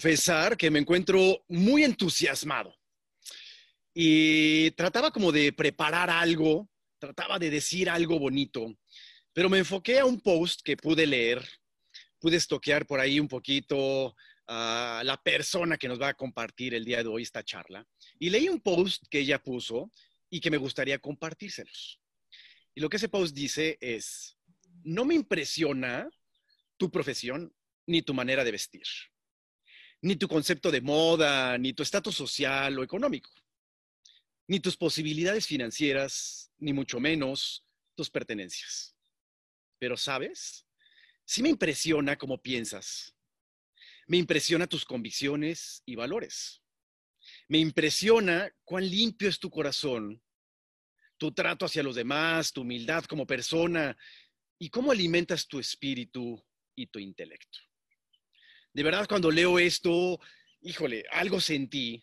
confesar que me encuentro muy entusiasmado y trataba como de preparar algo, trataba de decir algo bonito, pero me enfoqué a un post que pude leer, pude estoquear por ahí un poquito a la persona que nos va a compartir el día de hoy esta charla y leí un post que ella puso y que me gustaría compartírselos. Y lo que ese post dice es, no me impresiona tu profesión ni tu manera de vestir, ni tu concepto de moda, ni tu estatus social o económico ni tus posibilidades financieras, ni mucho menos tus pertenencias. Pero, ¿sabes? Sí me impresiona cómo piensas. Me impresiona tus convicciones y valores. Me impresiona cuán limpio es tu corazón, tu trato hacia los demás, tu humildad como persona y cómo alimentas tu espíritu y tu intelecto. De verdad, cuando leo esto, híjole, algo sentí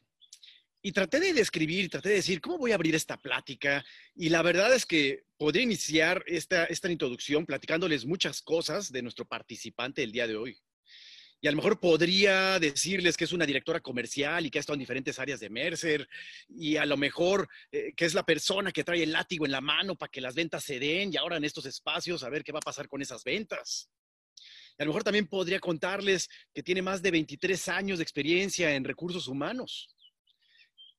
y traté de describir, traté de decir, ¿cómo voy a abrir esta plática? Y la verdad es que podría iniciar esta, esta introducción platicándoles muchas cosas de nuestro participante el día de hoy. Y a lo mejor podría decirles que es una directora comercial y que ha estado en diferentes áreas de Mercer. Y a lo mejor eh, que es la persona que trae el látigo en la mano para que las ventas se den y ahora en estos espacios a ver qué va a pasar con esas ventas. A lo mejor también podría contarles que tiene más de 23 años de experiencia en recursos humanos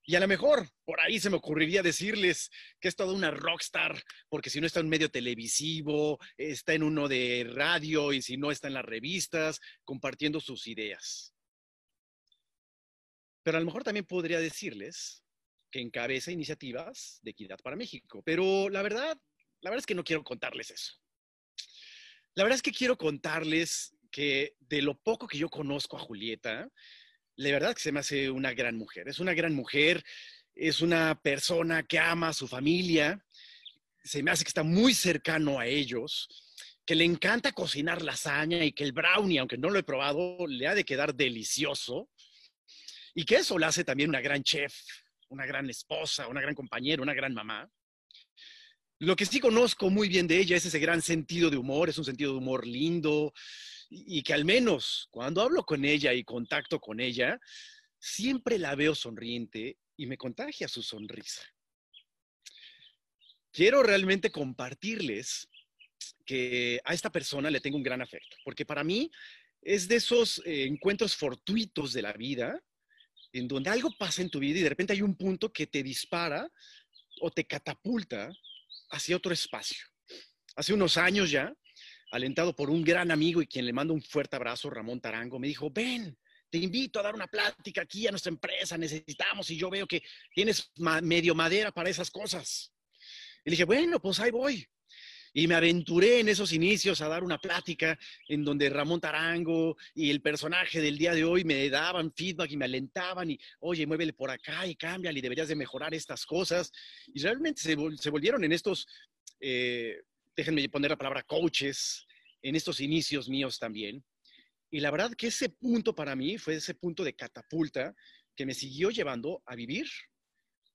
y a lo mejor por ahí se me ocurriría decirles que es toda una rockstar, porque si no está en un medio televisivo, está en uno de radio y si no está en las revistas, compartiendo sus ideas. Pero a lo mejor también podría decirles que encabeza iniciativas de equidad para México. Pero la verdad, la verdad es que no quiero contarles eso. La verdad es que quiero contarles que de lo poco que yo conozco a Julieta, la verdad que se me hace una gran mujer. Es una gran mujer, es una persona que ama a su familia, se me hace que está muy cercano a ellos, que le encanta cocinar lasaña y que el brownie, aunque no lo he probado, le ha de quedar delicioso. Y que eso la hace también una gran chef, una gran esposa, una gran compañera, una gran mamá. Lo que sí conozco muy bien de ella es ese gran sentido de humor, es un sentido de humor lindo, y, que al menos cuando hablo con ella y contacto con ella, siempre la veo sonriente y me contagia su sonrisa. Quiero realmente compartirles que a esta persona le tengo un gran afecto, porque para mí es de esos eh, encuentros fortuitos de la vida, en donde algo pasa en tu vida y de repente hay un punto que te dispara o te catapulta hacia otro espacio. Hace unos años ya, alentado por un gran amigo y quien le mando un fuerte abrazo, Ramón Tarango, me dijo, ven, te invito a dar una plática aquí a nuestra empresa, necesitamos y yo veo que tienes medio madera para esas cosas. Y le dije, bueno, pues ahí voy. Y me aventuré en esos inicios a dar una plática en donde Ramón Tarango y el personaje del día de hoy me daban feedback y me alentaban y, oye, muévele por acá y cámbiale y deberías de mejorar estas cosas. Y realmente se, volvieron en estos eh, déjenme poner la palabra coaches, en estos inicios míos también. Y la verdad que ese punto para mí fue ese punto de catapulta que me siguió llevando a vivir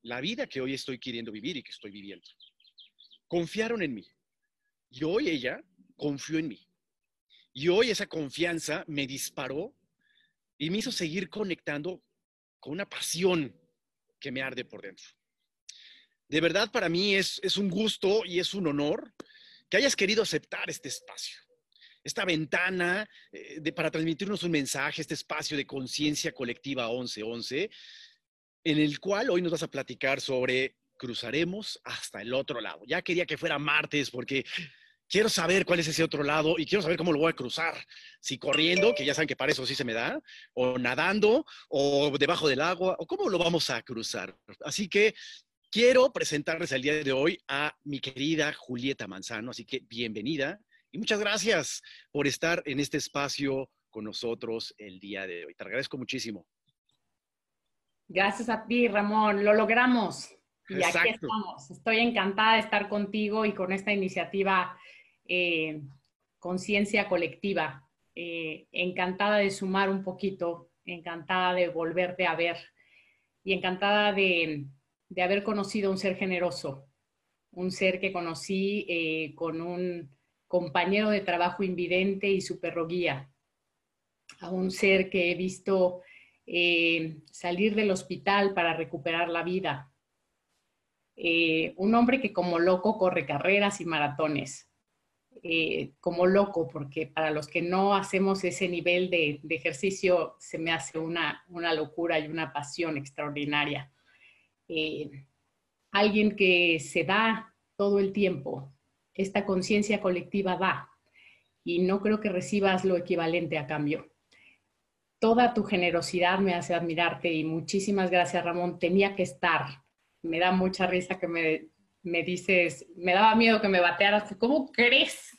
la vida que hoy estoy queriendo vivir y que estoy viviendo. Confiaron en mí. Y hoy ella confió en mí. Y hoy esa confianza me disparó y me hizo seguir conectando con una pasión que me arde por dentro. De verdad, para mí es, es un gusto y es un honor que hayas querido aceptar este espacio, esta ventana eh, de, para transmitirnos un mensaje, este espacio de conciencia colectiva 1111, en el cual hoy nos vas a platicar sobre cruzaremos hasta el otro lado. Ya quería que fuera martes porque quiero saber cuál es ese otro lado y quiero saber cómo lo voy a cruzar. Si corriendo, que ya saben que para eso sí se me da, o nadando, o debajo del agua, o cómo lo vamos a cruzar. Así que Quiero presentarles el día de hoy a mi querida Julieta Manzano, así que bienvenida y muchas gracias por estar en este espacio con nosotros el día de hoy. Te agradezco muchísimo. Gracias a ti, Ramón. Lo logramos. Y aquí estamos. Estoy encantada de estar contigo y con esta iniciativa eh, Conciencia Colectiva. Eh, encantada de sumar un poquito, encantada de volverte a ver y encantada de haber conocido un ser generoso, un ser que conocí eh, con un compañero de trabajo invidente y su perro guía, a un ser que he visto salir del hospital para recuperar la vida. Un hombre que como loco corre carreras y maratones. Eh, como loco, porque para los que no hacemos ese nivel de, ejercicio se me hace una, una, locura y una pasión extraordinaria. alguien que se da todo el tiempo, esta conciencia colectiva da, y no creo que recibas lo equivalente a cambio toda tu generosidad me hace admirarte y muchísimas gracias, Ramón. Tenía que estar. Me da mucha risa que me, me dices, me daba miedo que me batearas. ¿Cómo crees?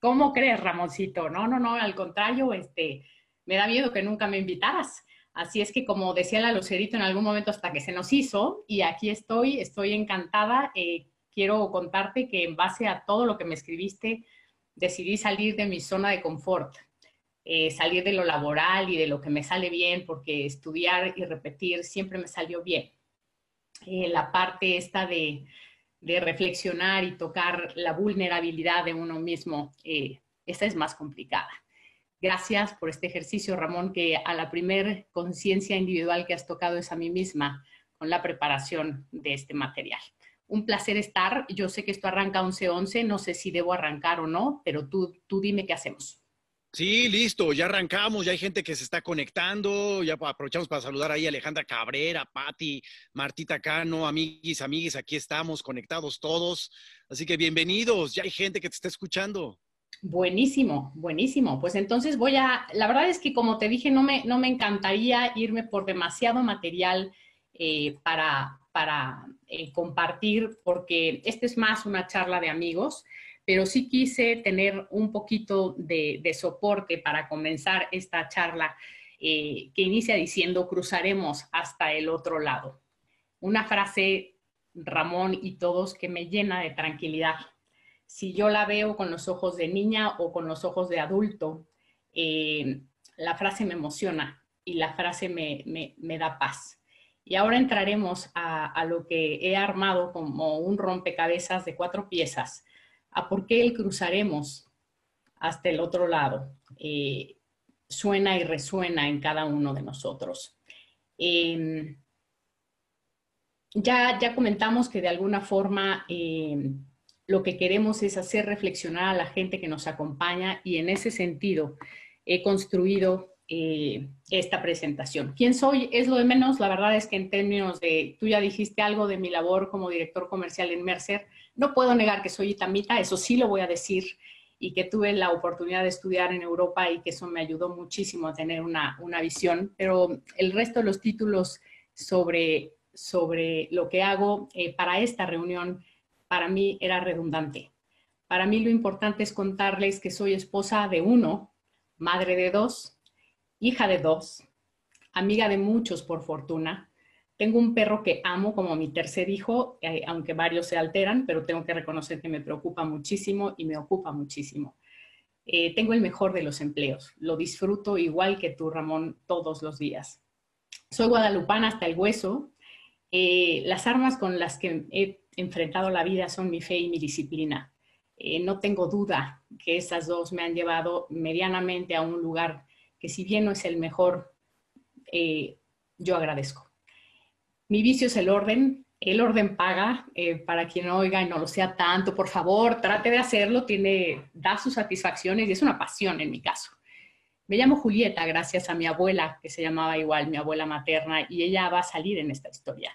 ¿Cómo crees, Ramoncito? No, no, no, al contrario, este, me da miedo que nunca me invitaras. Así es que, como decía la Lucerito en algún momento, hasta que se nos hizo, y aquí estoy, estoy encantada. Eh, quiero contarte que en base a todo lo que me escribiste, decidí salir de mi zona de confort. Eh, salir de lo laboral y de lo que me sale bien, porque estudiar y repetir siempre me salió bien. Eh, la parte esta de, reflexionar y tocar la vulnerabilidad de uno mismo, eh, esta es más complicada. Gracias por este ejercicio, Ramón, que a la primer conciencia individual que has tocado es a mí misma con la preparación de este material. Un placer estar. Yo sé que esto arranca 11-11, no sé si debo arrancar o no, pero tú, tú dime qué hacemos. Sí, listo, ya arrancamos, ya hay gente que se está conectando, ya aprovechamos para saludar ahí a Alejandra Cabrera, Patti, Martita Cano, amiguis, amiguis, aquí estamos conectados todos. Así que bienvenidos, ya hay gente que te está escuchando. Buenísimo, buenísimo. Pues entonces voy a, la verdad es que como te dije, no me, no me encantaría irme por demasiado material eh, para, para eh, compartir, porque esta es más una charla de amigos pero sí quise tener un poquito de, soporte para comenzar esta charla eh, que inicia diciendo cruzaremos hasta el otro lado. Una frase, Ramón y todos, que me llena de tranquilidad. Si yo la veo con los ojos de niña o con los ojos de adulto, eh, la frase me emociona y la frase me, da paz. Y ahora entraremos a, lo que he armado como un rompecabezas de cuatro piezas a por qué el cruzaremos hasta el otro lado eh, suena y resuena en cada uno de nosotros. Em, ya, ya comentamos que de alguna forma em, lo que queremos es hacer reflexionar a la gente que nos acompaña y en ese sentido he construido eh, esta presentación. ¿Quién soy? Es lo de menos. La verdad es que en términos de, tú ya dijiste algo de mi labor como director comercial en Mercer, no puedo negar que soy itamita, eso sí lo voy a decir, y que tuve la oportunidad de estudiar en Europa y que eso me ayudó muchísimo a tener una, visión, pero el resto de los títulos sobre, sobre lo que hago eh, para esta reunión, para mí era redundante. Para mí lo importante es contarles que soy esposa de uno, madre de dos, hija de dos, amiga de muchos por fortuna, tengo un perro que amo como mi tercer hijo, eh, aunque varios se alteran, pero tengo que reconocer que me preocupa muchísimo y me ocupa muchísimo. Eh, tengo el mejor de los empleos. Lo disfruto igual que tú, Ramón, todos los días. Soy guadalupana hasta el hueso. Eh, las armas con las que he enfrentado la vida son mi fe y mi disciplina. no tengo duda que esas dos me han llevado medianamente a un lugar que si bien no es el mejor, yo agradezco. Mi vicio es el orden. El orden paga. Eh, para quien oiga y no lo sea tanto, por favor, trate de hacerlo. Tiene, da sus satisfacciones y es una pasión en mi caso. Me llamo Julieta gracias a mi abuela, que se llamaba igual mi abuela materna, y ella va a salir en esta historia.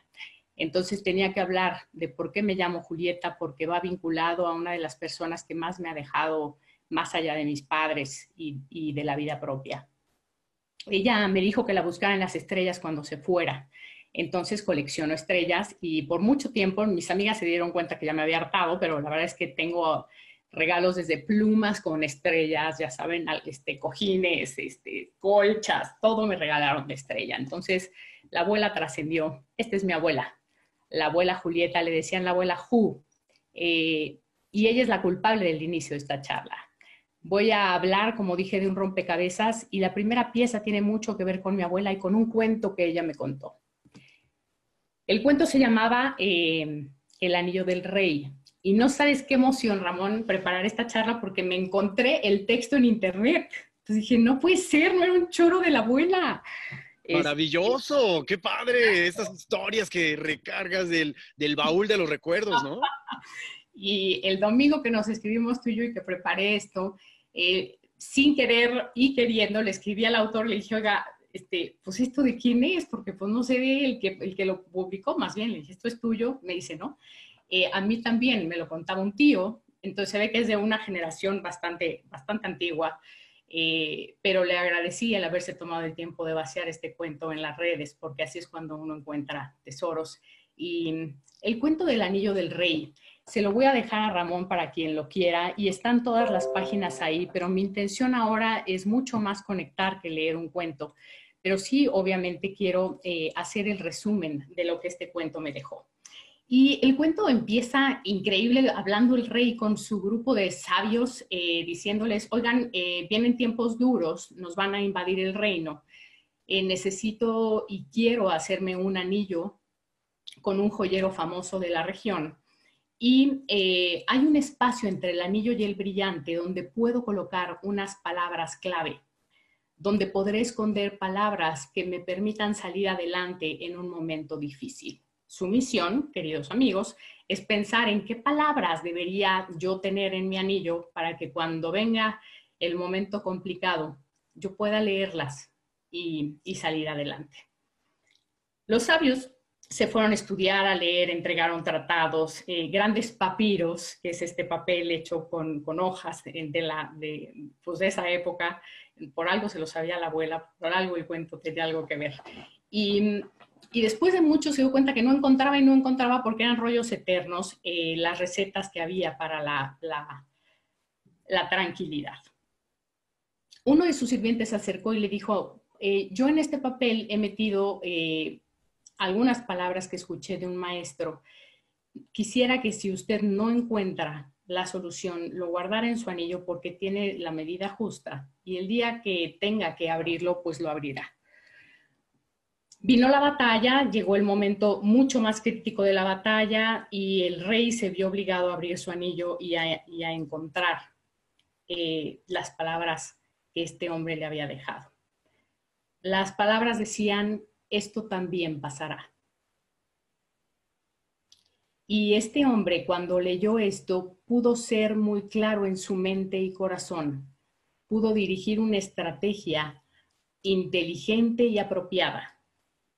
Entonces tenía que hablar de por qué me llamo Julieta, porque va vinculado a una de las personas que más me ha dejado más allá de mis padres y, y de la vida propia. Ella me dijo que la buscara en las estrellas cuando se fuera entonces colecciono estrellas y por mucho tiempo mis amigas se dieron cuenta que ya me había hartado, pero la verdad es que tengo regalos desde plumas con estrellas, ya saben, este, cojines, este, colchas, todo me regalaron de estrella. Entonces la abuela trascendió. Esta es mi abuela. La abuela Julieta, le decían la abuela Ju. Eh, y ella es la culpable del inicio de esta charla. Voy a hablar, como dije, de un rompecabezas y la primera pieza tiene mucho que ver con mi abuela y con un cuento que ella me contó. El cuento se llamaba eh, El Anillo del Rey. Y no sabes qué emoción, Ramón, preparar esta charla porque me encontré el texto en internet. Entonces dije, no puede ser, no era un choro de la abuela. Maravilloso, qué padre, estas historias que recargas del, del baúl de los recuerdos, ¿no? y el domingo que nos escribimos tú y yo y que preparé esto, eh, sin querer y queriendo, le escribí al autor, le dije, oiga, este, pues esto de quién es, porque pues no sé de el que, el que lo publicó, más bien le dije, esto es tuyo, me dice, ¿no? Eh, a mí también me lo contaba un tío, entonces se ve que es de una generación bastante, bastante antigua, eh, pero le agradecí el haberse tomado el tiempo de vaciar este cuento en las redes, porque así es cuando uno encuentra tesoros. Y el cuento del anillo del rey se lo voy a dejar a Ramón para quien lo quiera y están todas las páginas ahí, pero mi intención ahora es mucho más conectar que leer un cuento. Pero sí, obviamente quiero eh, hacer el resumen de lo que este cuento me dejó. Y el cuento empieza increíble hablando el rey con su grupo de sabios, eh, diciéndoles, oigan, eh, vienen tiempos duros, nos van a invadir el reino, necesito y quiero hacerme un anillo con un joyero famoso de la región. Y hay un espacio entre el anillo y el brillante donde puedo colocar unas palabras clave, donde podré esconder palabras que me permitan salir adelante en un momento difícil. Su misión, queridos amigos, es pensar en qué palabras debería yo tener en mi anillo para que cuando venga el momento complicado yo pueda leerlas y, salir adelante. Los sabios se fueron a estudiar, a leer, entregaron tratados, eh, grandes papiros, que es este papel hecho con, hojas de, la, de, pues de esa época. Por algo se lo sabía la abuela, por algo el cuento tenía algo que ver. Y, después de mucho se dio cuenta que no encontraba y no encontraba porque eran rollos eternos eh, las recetas que había para la, la, tranquilidad. Uno de sus sirvientes se acercó y le dijo, eh, yo en este papel he metido algunas palabras que escuché de un maestro. Quisiera que si usted no encuentra la solución, lo guardara en su anillo porque tiene la medida justa y el día que tenga que abrirlo, pues lo abrirá. Vino la batalla, llegó el momento mucho más crítico de la batalla y el rey se vio obligado a abrir su anillo y a, encontrar eh, las palabras que este hombre le había dejado. Las palabras decían, esto también pasará. Y este hombre, cuando leyó esto, pudo ser muy claro en su mente y corazón, pudo dirigir una estrategia inteligente y apropiada,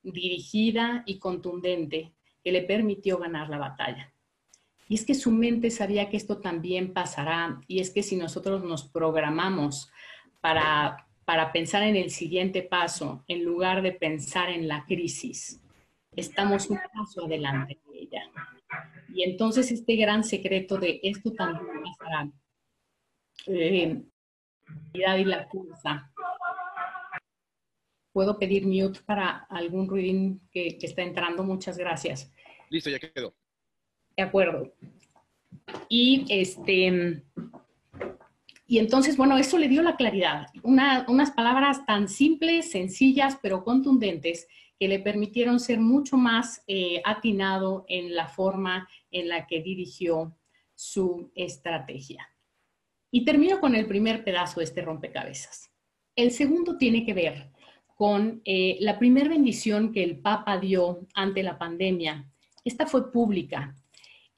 dirigida y contundente, que le permitió ganar la batalla. Y es que su mente sabía que esto también pasará, y es que si nosotros nos programamos para para pensar en el siguiente paso en lugar de pensar en la crisis. Estamos un paso adelante de ella. Y entonces este gran secreto de esto también pasará. Eh, y la fuerza. Puedo pedir mute para algún ruido que, que está entrando. Muchas gracias. Listo, ya quedó. De acuerdo. Y este, y entonces, bueno, eso le dio la claridad, unas palabras tan simples, sencillas, pero contundentes, que le permitieron ser mucho más eh, atinado en la forma en la que dirigió su estrategia. Y termino con el primer pedazo de este rompecabezas. El segundo tiene que ver con eh, la primera bendición que el Papa dio ante la pandemia. Esta fue pública.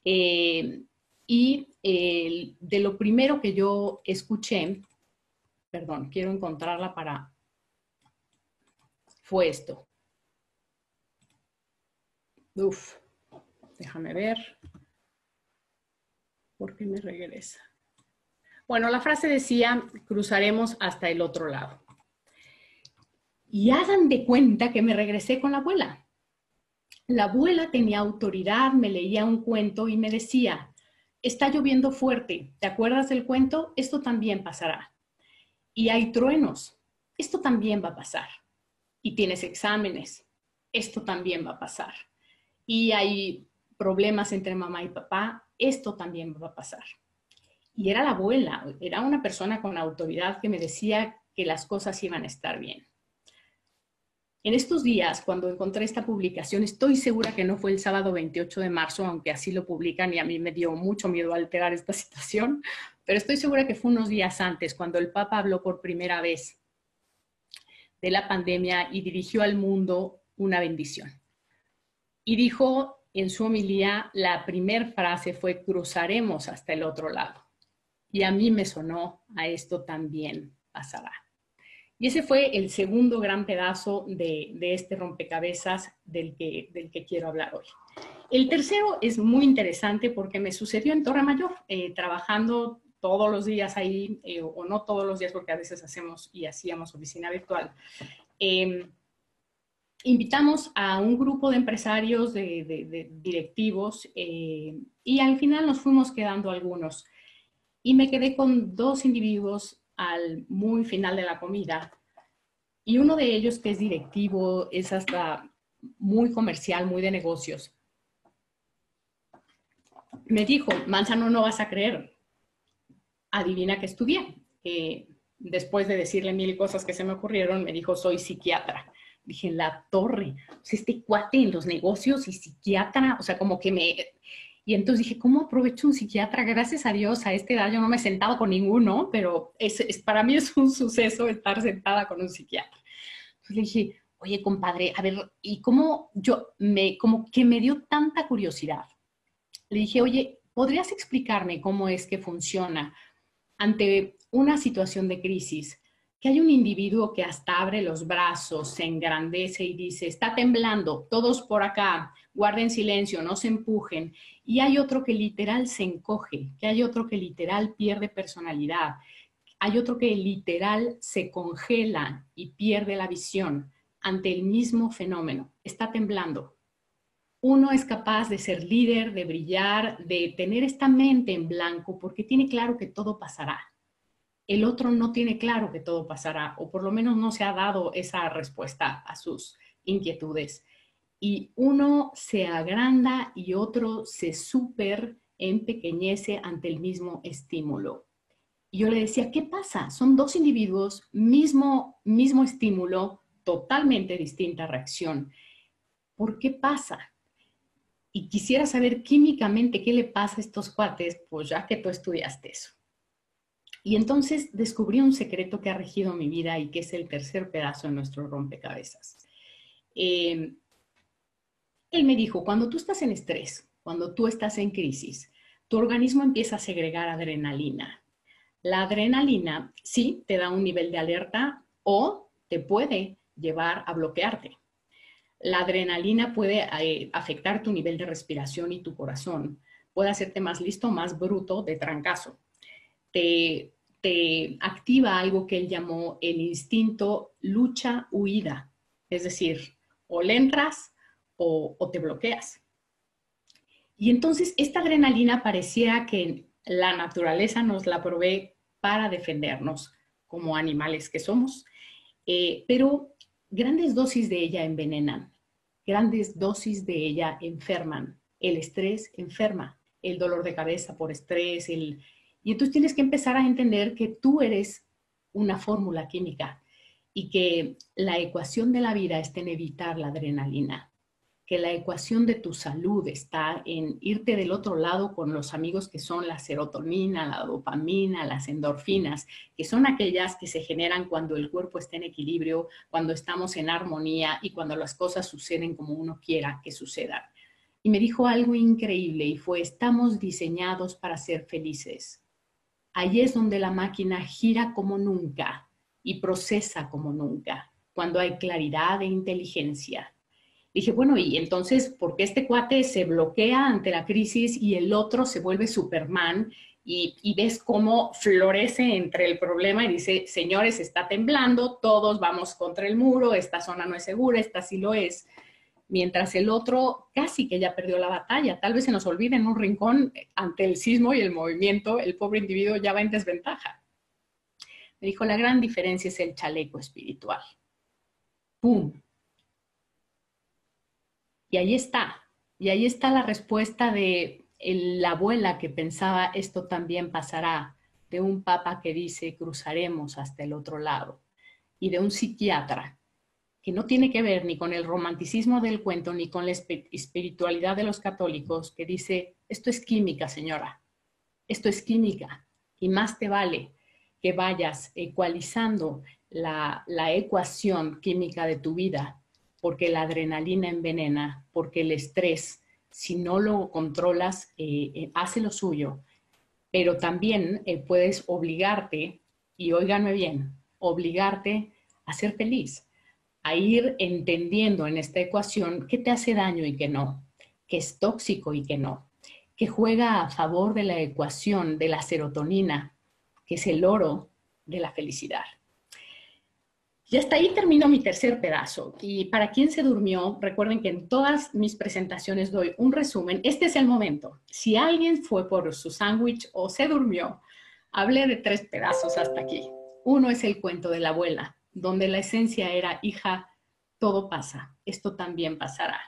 Eh, y de lo primero que yo escuché, perdón, quiero encontrarla para, fue esto. Uf, déjame ver. ¿Por qué me regresa? Bueno, la frase decía, cruzaremos hasta el otro lado. Y hagan de cuenta que me regresé con la abuela. La abuela tenía autoridad, me leía un cuento y me decía, está lloviendo fuerte, ¿te acuerdas del cuento? Esto también pasará. Y hay truenos, esto también va a pasar. Y tienes exámenes, esto también va a pasar. Y hay problemas entre mamá y papá, esto también va a pasar. Y era la abuela, era una persona con autoridad que me decía que las cosas iban a estar bien. En estos días, cuando encontré esta publicación, estoy segura que no fue el sábado 28 de marzo, aunque así lo publican y a mí me dio mucho miedo alterar esta situación, pero estoy segura que fue unos días antes, cuando el Papa habló por primera vez de la pandemia y dirigió al mundo una bendición. Y dijo en su homilía, la primera frase fue, cruzaremos hasta el otro lado. Y a mí me sonó, a esto también pasará. Y ese fue el segundo gran pedazo de, este rompecabezas del que, del que quiero hablar hoy. El tercero es muy interesante porque me sucedió en Torre Mayor, eh, trabajando todos los días ahí, eh, o no todos los días porque a veces hacemos y hacíamos oficina virtual. Em, invitamos a un grupo de empresarios, de, directivos, eh, y al final nos fuimos quedando algunos. Y me quedé con dos individuos al muy final de la comida. Y uno de ellos, que es directivo, es hasta muy comercial, muy de negocios, me dijo, Manzano, no vas a creer. Adivina que estudié. después de decirle mil cosas que se me ocurrieron, me dijo, soy psiquiatra. Dije, la torre, este cuate en los negocios y psiquiatra, o sea, como que me... Y entonces dije, ¿cómo aprovecho un psiquiatra? Gracias a Dios, a esta edad yo no me he sentado con ninguno, pero es, para mí es un suceso estar sentada con un psiquiatra. Entonces le dije, oye, compadre, a ver, ¿y cómo yo me, como que me dio tanta curiosidad? Le dije, oye, ¿podrías explicarme cómo es que funciona ante una situación de crisis? Hay un individuo que hasta abre los brazos, se engrandece y dice, está temblando, todos por acá, guarden silencio, no se empujen. Y hay otro que literal se encoge, que hay otro que literal pierde personalidad, hay otro que literal se congela y pierde la visión ante el mismo fenómeno, está temblando. Uno es capaz de ser líder, de brillar, de tener esta mente en blanco porque tiene claro que todo pasará el otro no tiene claro que todo pasará, o por lo menos no se ha dado esa respuesta a sus inquietudes. Y uno se agranda y otro se súper empequeñece ante el mismo estímulo. Yo le decía, ¿qué pasa? Son dos individuos, mismo, mismo estímulo, totalmente distinta reacción. ¿Por qué pasa? Y quisiera saber químicamente qué le pasa a estos cuates, pues ya que tú estudiaste eso. Y entonces descubrí un secreto que ha regido mi vida y que es el tercer pedazo de nuestro rompecabezas. Em, él me dijo, cuando tú estás en estrés, cuando tú estás en crisis, tu organismo empieza a segregar adrenalina. La adrenalina sí te da un nivel de alerta o te puede llevar a bloquearte. La adrenalina puede eh, afectar tu nivel de respiración y tu corazón. Puede hacerte más listo, más bruto de trancazo. Te activa algo que él llamó el instinto lucha-huida. Es decir, o le entras o, o te bloqueas. Y entonces esta adrenalina parecía que la naturaleza nos la provee para defendernos como animales que somos, eh, pero grandes dosis de ella envenenan, grandes dosis de ella enferman. El estrés enferma, el dolor de cabeza por estrés, el, y entonces tienes que empezar a entender que tú eres una fórmula química y que la ecuación de la vida está en evitar la adrenalina, que la ecuación de tu salud está en irte del otro lado con los amigos que son la serotonina, la dopamina, las endorfinas, que son aquellas que se generan cuando el cuerpo está en equilibrio, cuando estamos en armonía y cuando las cosas suceden como uno quiera que sucedan. Y me dijo algo increíble y fue, estamos diseñados para ser felices Ahí es donde la máquina gira como nunca y procesa como nunca, cuando hay claridad e inteligencia. Dije, bueno, y entonces, ¿por qué este cuate se bloquea ante la crisis y el otro se vuelve Superman y, y, ves cómo florece entre el problema y dice, señores, está temblando, todos vamos contra el muro, esta zona no es segura, esta sí lo es mientras el otro casi que ya perdió la batalla. Tal vez se nos olvide en un rincón ante el sismo y el movimiento, el pobre individuo ya va en desventaja. Me dijo, la gran diferencia es el chaleco espiritual. ¡Pum! Y ahí está. Y ahí está la respuesta de la abuela que pensaba esto también pasará, de un papa que dice cruzaremos hasta el otro lado, y de un psiquiatra que no tiene que ver ni con el romanticismo del cuento ni con la espiritualidad de los católicos, que dice, esto es química, señora, esto es química, y más te vale que vayas ecualizando la, ecuación química de tu vida, porque la adrenalina envenena, porque el estrés, si no lo controlas, eh, eh, hace lo suyo, pero también eh, puedes obligarte, y óiganme bien, obligarte a ser feliz, a ir entendiendo en esta ecuación qué te hace daño y qué no, qué es tóxico y qué no, que juega a favor de la ecuación de la serotonina, que es el oro de la felicidad. Y hasta ahí termino mi tercer pedazo. Y para quien se durmió, recuerden que en todas mis presentaciones doy un resumen. Este es el momento. Si alguien fue por su sándwich o se durmió, hablé de tres pedazos hasta aquí. Uno es el cuento de la abuela, donde la esencia era, hija, todo pasa, esto también pasará.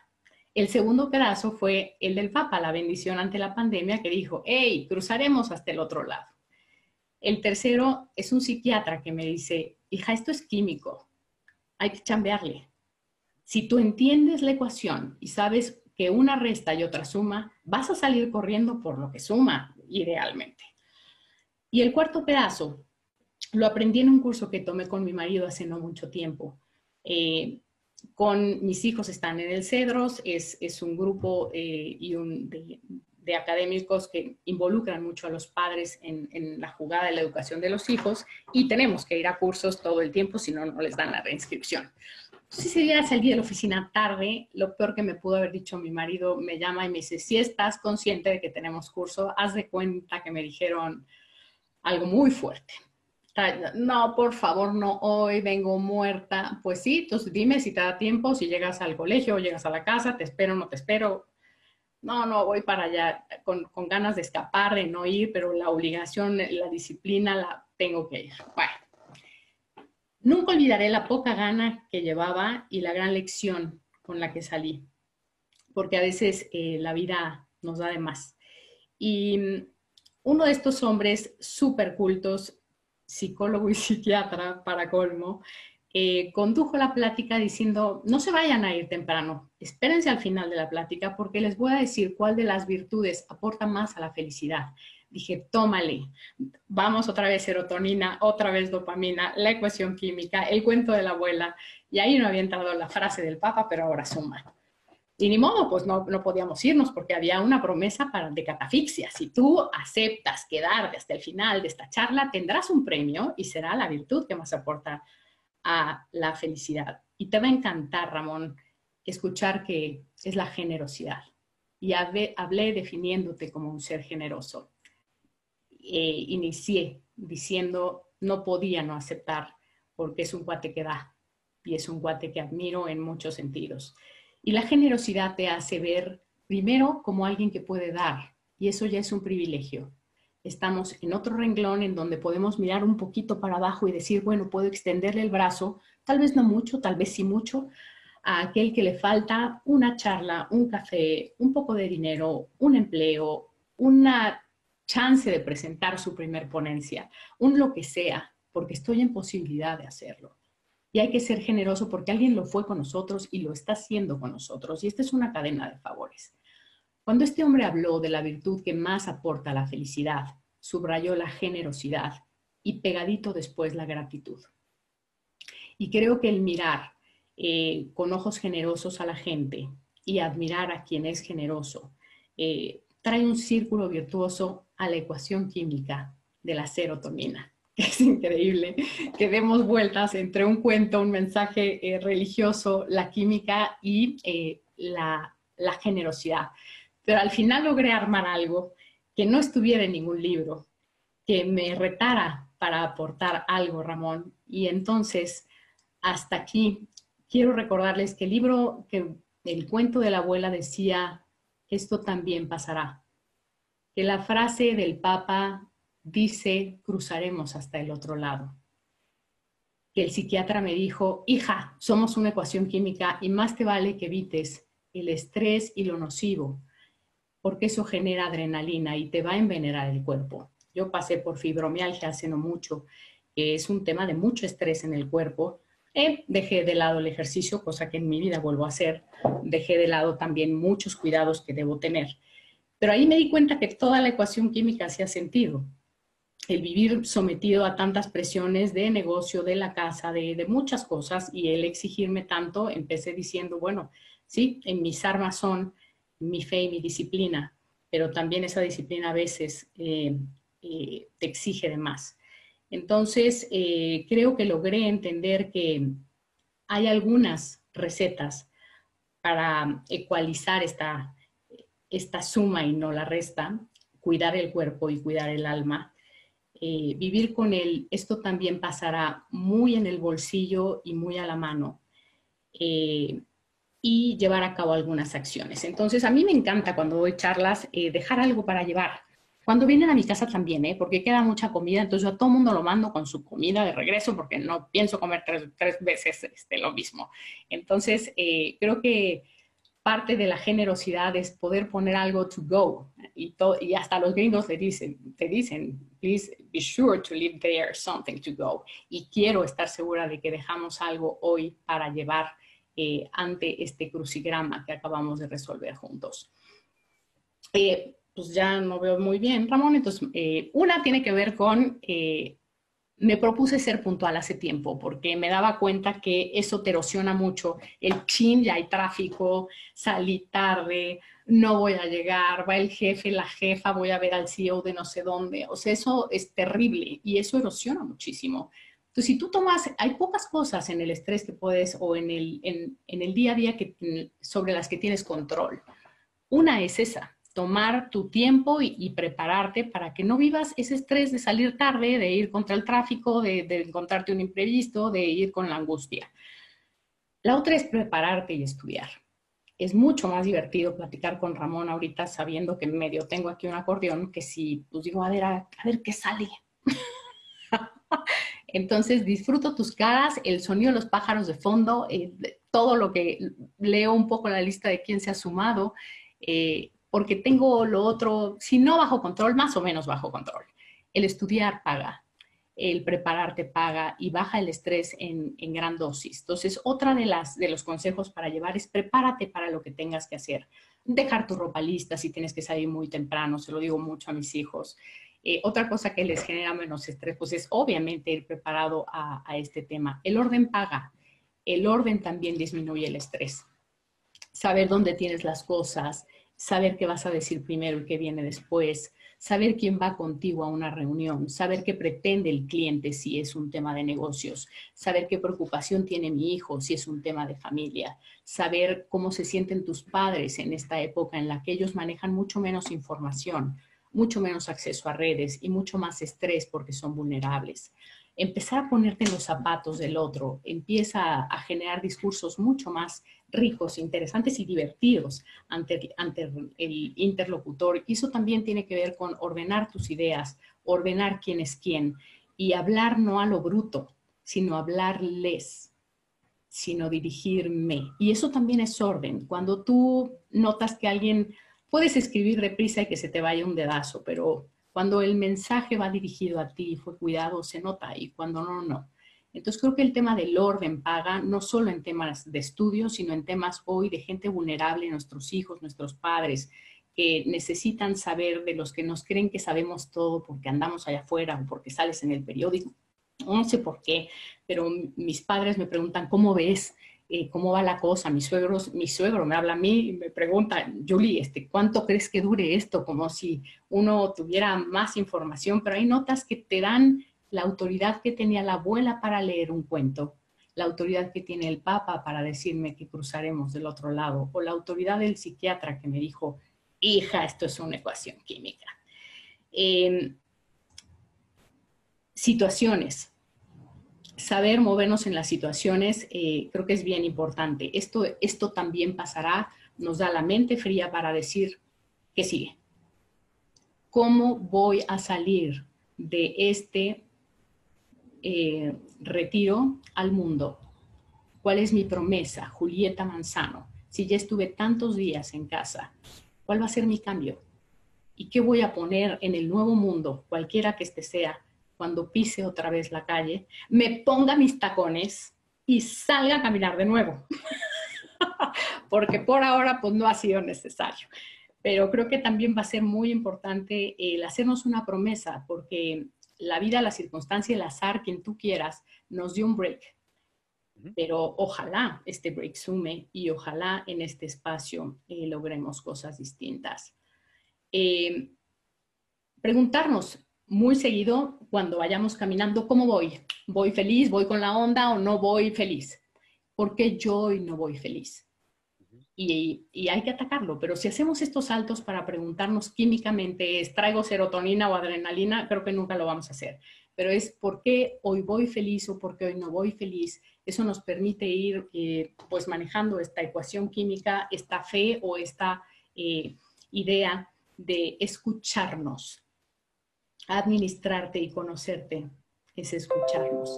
El segundo pedazo fue el del Papa, la bendición ante la pandemia, que dijo, hey, cruzaremos hasta el otro lado. El tercero es un psiquiatra que me dice, hija, esto es químico, hay que chambearle. Si tú entiendes la ecuación y sabes que una resta y otra suma, vas a salir corriendo por lo que suma, idealmente. Y el cuarto pedazo, lo aprendí en un curso que tomé con mi marido hace no mucho tiempo. Eh, con mis hijos están en el Cedros, es, un grupo eh, y un, de, académicos que involucran mucho a los padres en, la jugada de la educación de los hijos y tenemos que ir a cursos todo el tiempo, si no, no les dan la reinscripción. Si ese día salí de la oficina tarde, lo peor que me pudo haber dicho mi marido me llama y me dice, si estás consciente de que tenemos curso, haz de cuenta que me dijeron algo muy fuerte. No, por favor, no, hoy vengo muerta. Pues sí, entonces dime si te da tiempo, si llegas al colegio llegas a la casa, te espero, no te espero, no, no, voy para allá con, ganas de escapar, de no ir, pero la obligación, la disciplina, la tengo que ir. Bueno, nunca olvidaré la poca gana que llevaba y la gran lección con la que salí, porque a veces eh, la vida nos da de más. Y mm, uno de estos hombres súper cultos, psicólogo y psiquiatra para colmo, eh, condujo la plática diciendo, no se vayan a ir temprano, espérense al final de la plática porque les voy a decir cuál de las virtudes aporta más a la felicidad. Dije, tómale, vamos otra vez serotonina, otra vez dopamina, la ecuación química, el cuento de la abuela, y ahí no había entrado la frase del Papa, pero ahora suma. Y ni modo, pues no, no podíamos irnos porque había una promesa para, de catafixia. Si tú aceptas quedarte hasta el final de esta charla, tendrás un premio y será la virtud que más aporta a la felicidad. Y te va a encantar, Ramón, escuchar que es la generosidad. Y hablé, definiéndote como un ser generoso. E inicié diciendo, no podía no aceptar, porque es un cuate que da y es un cuate que admiro en muchos sentidos. Y la generosidad te hace ver primero como alguien que puede dar, y eso ya es un privilegio estamos en otro renglón en donde podemos mirar un poquito para abajo y decir, bueno, puedo extenderle el brazo, tal vez no mucho, tal vez sí mucho, a aquel que le falta una charla, un café, un poco de dinero, un empleo, una chance de presentar su primer ponencia, un lo que sea, porque estoy en posibilidad de hacerlo. Y hay que ser generoso porque alguien lo fue con nosotros y lo está haciendo con nosotros. Y esta es una cadena de favores. Cuando este hombre habló de la virtud que más aporta la felicidad, subrayó la generosidad y pegadito después la gratitud. Y creo que el mirar eh, con ojos generosos a la gente y admirar a quien es generoso eh, trae un círculo virtuoso a la ecuación química de la serotonina. Es increíble que demos vueltas entre un cuento, un mensaje eh, religioso, la química y la, la generosidad pero al final logré armar algo que no estuviera en ningún libro, que me retara para aportar algo, Ramón. Y entonces, hasta aquí, quiero recordarles que el libro, que el cuento de la abuela decía, esto también pasará. Que la frase del Papa dice, cruzaremos hasta el otro lado. Que el psiquiatra me dijo, hija, somos una ecuación química y más te vale que evites el estrés y lo nocivo, porque eso genera adrenalina y te va a envenenar el cuerpo. Yo pasé por fibromialgia hace no mucho, que es un tema de mucho estrés en el cuerpo. Eh, dejé de lado el ejercicio, cosa que en mi vida vuelvo a hacer. Dejé de lado también muchos cuidados que debo tener. Pero ahí me di cuenta que toda la ecuación química hacía sentido. El vivir sometido a tantas presiones de negocio, de la casa, de, muchas cosas, y el exigirme tanto, empecé diciendo, bueno, sí, en mis armas son mi fe y mi disciplina, pero también esa disciplina a veces eh, eh, te exige de más. Entonces, eh, creo que logré entender que hay algunas recetas para ecualizar esta, esta suma y no la resta, cuidar el cuerpo y cuidar el alma. Vivir con él, esto también pasará muy en el bolsillo y muy a la mano y llevar a cabo algunas acciones. Entonces, a mí me encanta cuando doy charlas eh, dejar algo para llevar. Cuando vienen a mi casa también, ¿eh? porque queda mucha comida, entonces yo a todo mundo lo mando con su comida de regreso porque no pienso comer tres, veces este, lo mismo. Entonces, eh, creo que parte de la generosidad es poder poner algo to go. Y, hasta los gringos te dicen, te dicen, please be sure to leave there something to go. Y quiero estar segura de que dejamos algo hoy para llevar eh, ante este crucigrama que acabamos de resolver juntos. Eh, pues ya no veo muy bien, Ramón. Entonces, eh, una tiene que ver con, me propuse ser puntual hace tiempo porque me daba cuenta que eso te erosiona mucho. El chin, ya hay tráfico, salí tarde, no voy a llegar, va el jefe, la jefa, voy a ver al CEO de no sé dónde. O sea, eso es terrible y eso erosiona muchísimo. Entonces, si tú tomas, hay pocas cosas en el estrés que puedes o en el, en, el día a día que, sobre las que tienes control. Una es esa, tomar tu tiempo y, prepararte para que no vivas ese estrés de salir tarde, de ir contra el tráfico, de, de, encontrarte un imprevisto, de ir con la angustia. La otra es prepararte y estudiar. Es mucho más divertido platicar con Ramón ahorita sabiendo que medio tengo aquí un acordeón que si pues digo, a ver, a ver qué sale. Entonces disfruto tus caras, el sonido de los pájaros de fondo, eh, todo lo que leo un poco la lista de quién se ha sumado, eh, porque tengo lo otro, si no bajo control, más o menos bajo control. El estudiar paga, el prepararte paga y baja el estrés en, en, gran dosis. Entonces, otra de, las, de los consejos para llevar es prepárate para lo que tengas que hacer. Dejar tu ropa lista si tienes que salir muy temprano, se lo digo mucho a mis hijos. Eh, otra cosa que les genera menos estrés, pues es obviamente ir preparado a, este tema. El orden paga, el orden también disminuye el estrés. Saber dónde tienes las cosas, saber qué vas a decir primero y qué viene después, saber quién va contigo a una reunión, saber qué pretende el cliente si es un tema de negocios, saber qué preocupación tiene mi hijo si es un tema de familia, saber cómo se sienten tus padres en esta época en la que ellos manejan mucho menos información, mucho menos acceso a redes y mucho más estrés porque son vulnerables. Empezar a ponerte en los zapatos del otro empieza a generar discursos mucho más ricos, interesantes y divertidos ante, el interlocutor. Y eso también tiene que ver con ordenar tus ideas, ordenar quién es quién y hablar no a lo bruto, sino hablarles, sino dirigirme. Y eso también es orden. Cuando tú notas que alguien Puedes escribir deprisa y que se te vaya un dedazo, pero cuando el mensaje va dirigido a ti fue cuidado, se nota, y cuando no, no. Entonces creo que el tema del orden paga, no solo en temas de estudio, sino en temas hoy de gente vulnerable, nuestros hijos, nuestros padres, que necesitan saber de los que nos creen que sabemos todo porque andamos allá afuera o porque sales en el periódico. No sé por qué, pero mis padres me preguntan, ¿cómo ves? Eh, cómo va la cosa. Mi, suegros, mi suegro me habla a mí y me pregunta, Julie, este, ¿cuánto crees que dure esto? Como si uno tuviera más información, pero hay notas que te dan la autoridad que tenía la abuela para leer un cuento, la autoridad que tiene el papa para decirme que cruzaremos del otro lado, o la autoridad del psiquiatra que me dijo, hija, esto es una ecuación química. Em, situaciones saber movernos en las situaciones eh, creo que es bien importante. Esto, esto también pasará, nos da la mente fría para decir qué sigue. ¿Cómo voy a salir de este eh, retiro al mundo? ¿Cuál es mi promesa, Julieta Manzano? Si ya estuve tantos días en casa, ¿cuál va a ser mi cambio? ¿Y qué voy a poner en el nuevo mundo, cualquiera que este sea, cuando pise otra vez la calle, me ponga mis tacones y salga a caminar de nuevo. Porque por ahora pues no ha sido necesario. Pero creo que también va a ser muy importante el hacernos una promesa, porque la vida, la circunstancia, el azar, quien tú quieras, nos dio un break. Pero ojalá este break sume y ojalá en este espacio eh, logremos cosas distintas. Eh, preguntarnos muy seguido cuando vayamos caminando, ¿cómo voy? ¿Voy feliz? ¿Voy con la onda o no voy feliz? ¿Por qué yo hoy no voy feliz? y, hay que atacarlo. Pero si hacemos estos saltos para preguntarnos químicamente, ¿es traigo serotonina o adrenalina? Creo que nunca lo vamos a hacer. Pero es por qué hoy voy feliz o por qué hoy no voy feliz. Eso nos permite ir eh, pues manejando esta ecuación química, esta fe o esta eh, idea de escucharnos. Administrarte y conocerte es escucharnos.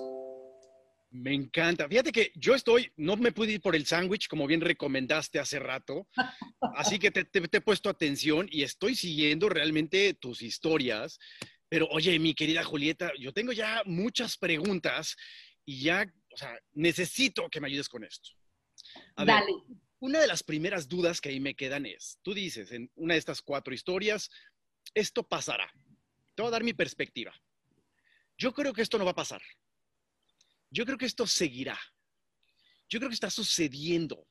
Me encanta. Fíjate que yo estoy, no me pude ir por el sándwich, como bien recomendaste hace rato, así que te, he puesto atención y estoy siguiendo realmente tus historias. Pero oye, mi querida Julieta, yo tengo ya muchas preguntas y ya, o sea, necesito que me ayudes con esto. A Dale. Ver, una de las primeras dudas que ahí me quedan es, tú dices en una de estas cuatro historias, esto pasará. Te voy a dar mi perspectiva. Yo creo que esto no va a pasar. Yo creo que esto seguirá. Yo creo que está sucediendo.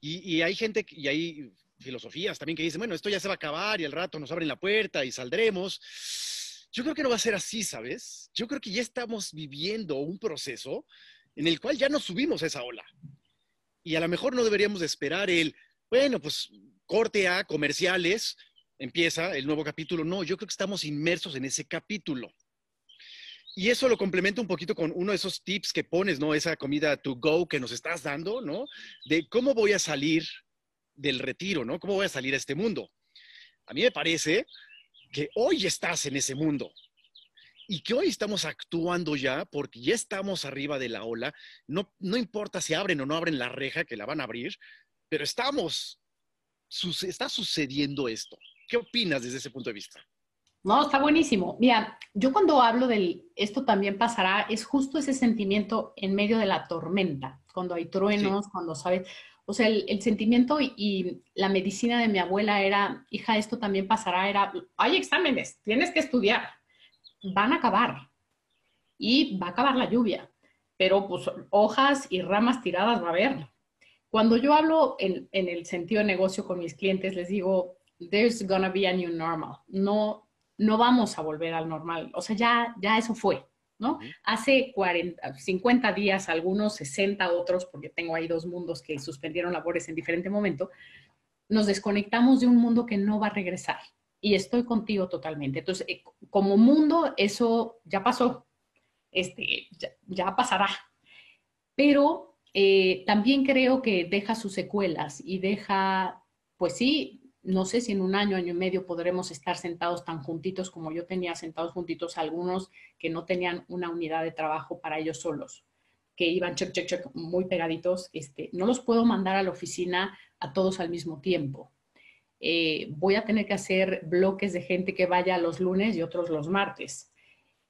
Y, hay gente, y hay filosofías también que dicen, bueno, esto ya se va a acabar y al rato nos abren la puerta y saldremos. Yo creo que no va a ser así, ¿sabes? Yo creo que ya estamos viviendo un proceso en el cual ya nos subimos a esa ola. Y a lo mejor no deberíamos esperar el, bueno, pues corte a comerciales, empieza el nuevo capítulo. No, yo creo que estamos inmersos en ese capítulo. Y eso lo complemento un poquito con uno de esos tips que pones, ¿no? Esa comida to go que nos estás dando, ¿no? De cómo voy a salir del retiro, ¿no? ¿Cómo voy a salir a este mundo? A mí me parece que hoy estás en ese mundo y que hoy estamos actuando ya porque ya estamos arriba de la ola. No, no importa si abren o no abren la reja, que la van a abrir, pero estamos, está sucediendo esto. ¿Qué opinas desde ese punto de vista? No, está buenísimo. Mira, yo cuando hablo del esto también pasará, es justo ese sentimiento en medio de la tormenta, cuando hay truenos, cuando sabes, o sea, el, sentimiento y, la medicina de mi abuela era, hija, esto también pasará, era, hay exámenes, tienes que estudiar, van a acabar y va a acabar la lluvia, pero pues hojas y ramas tiradas va a haber. Cuando yo hablo en, en el sentido de negocio con mis clientes, les digo, there's gonna be a new normal. No, no vamos a volver al normal. O sea, ya, ya eso fue, ¿no? Hace 40, 50 días, algunos 60, otros, porque tengo ahí dos mundos que suspendieron labores en diferente momento, nos desconectamos de un mundo que no va a regresar. Y estoy contigo totalmente. Entonces, eh, como mundo, eso ya pasó, este, ya, pasará. Pero eh, también creo que deja sus secuelas y deja, pues sí, no sé si en un año, año y medio podremos estar sentados tan juntitos como yo tenía sentados juntitos algunos que no tenían una unidad de trabajo para ellos solos, que iban check, check, check, muy pegaditos. Este, no los puedo mandar a la oficina a todos al mismo tiempo. Eh, voy a tener que hacer bloques de gente que vaya los lunes y otros los martes.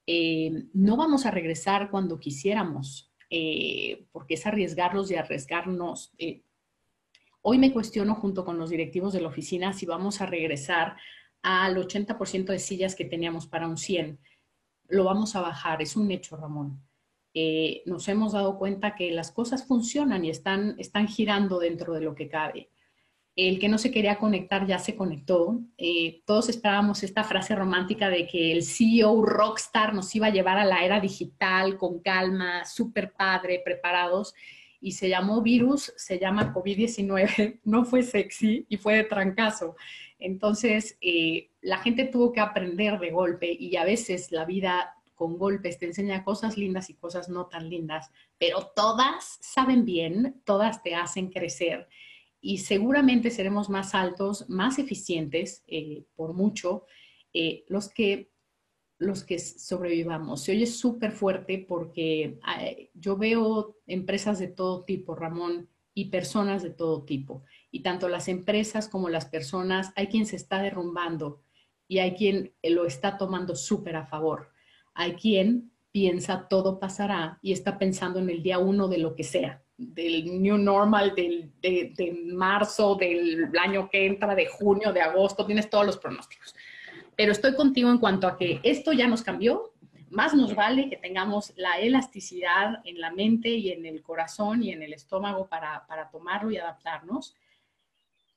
Eh, no vamos a regresar cuando quisiéramos, eh, porque es arriesgarlos y arriesgarnos Hoy me cuestiono junto con los directivos de la oficina si vamos a regresar al 80% de sillas que teníamos para un 100. Lo vamos a bajar, es un hecho, Ramón. Eh, nos hemos dado cuenta que las cosas funcionan y están, están girando dentro de lo que cabe. El que no se quería conectar ya se conectó. Eh, todos esperábamos esta frase romántica de que el CEO rockstar nos iba a llevar a la era digital con calma, súper padre, preparados y se llamó virus, se llama COVID-19, no fue sexy y fue de trancazo. Entonces, eh, la gente tuvo que aprender de golpe y a veces la vida con golpes te enseña cosas lindas y cosas no tan lindas, pero todas saben bien, todas te hacen crecer y seguramente seremos más altos, más eficientes, eh, por mucho, eh, los que los que sobrevivamos. Se oye súper fuerte porque yo veo empresas de todo tipo, Ramón, y personas de todo tipo. Y tanto las empresas como las personas, hay quien se está derrumbando y hay quien lo está tomando súper a favor. Hay quien piensa todo pasará y está pensando en el día uno de lo que sea, del new normal, del, de, de marzo, del año que entra, de junio, de agosto, tienes todos los pronósticos pero estoy contigo en cuanto a que esto ya nos cambió, más nos vale que tengamos la elasticidad en la mente y en el corazón y en el estómago para, para tomarlo y adaptarnos,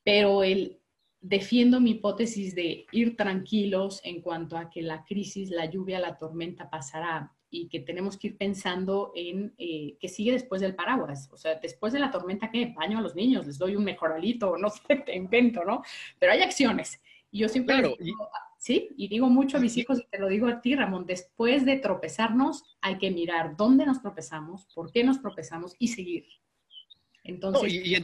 pero el, defiendo mi hipótesis de ir tranquilos en cuanto a que la crisis, la lluvia, la tormenta pasará y que tenemos que ir pensando en eh, que sigue después del paraguas. O sea, después de la tormenta, ¿qué? Baño a los niños, les doy un mejoralito, no sé, te invento, ¿no? Pero hay acciones. Y yo siempre claro, digo, sí, y digo mucho a mis hijos y te lo digo a ti, Ramón, después de tropezarnos hay que mirar dónde nos tropezamos, por qué nos tropezamos y seguir. Entonces, y,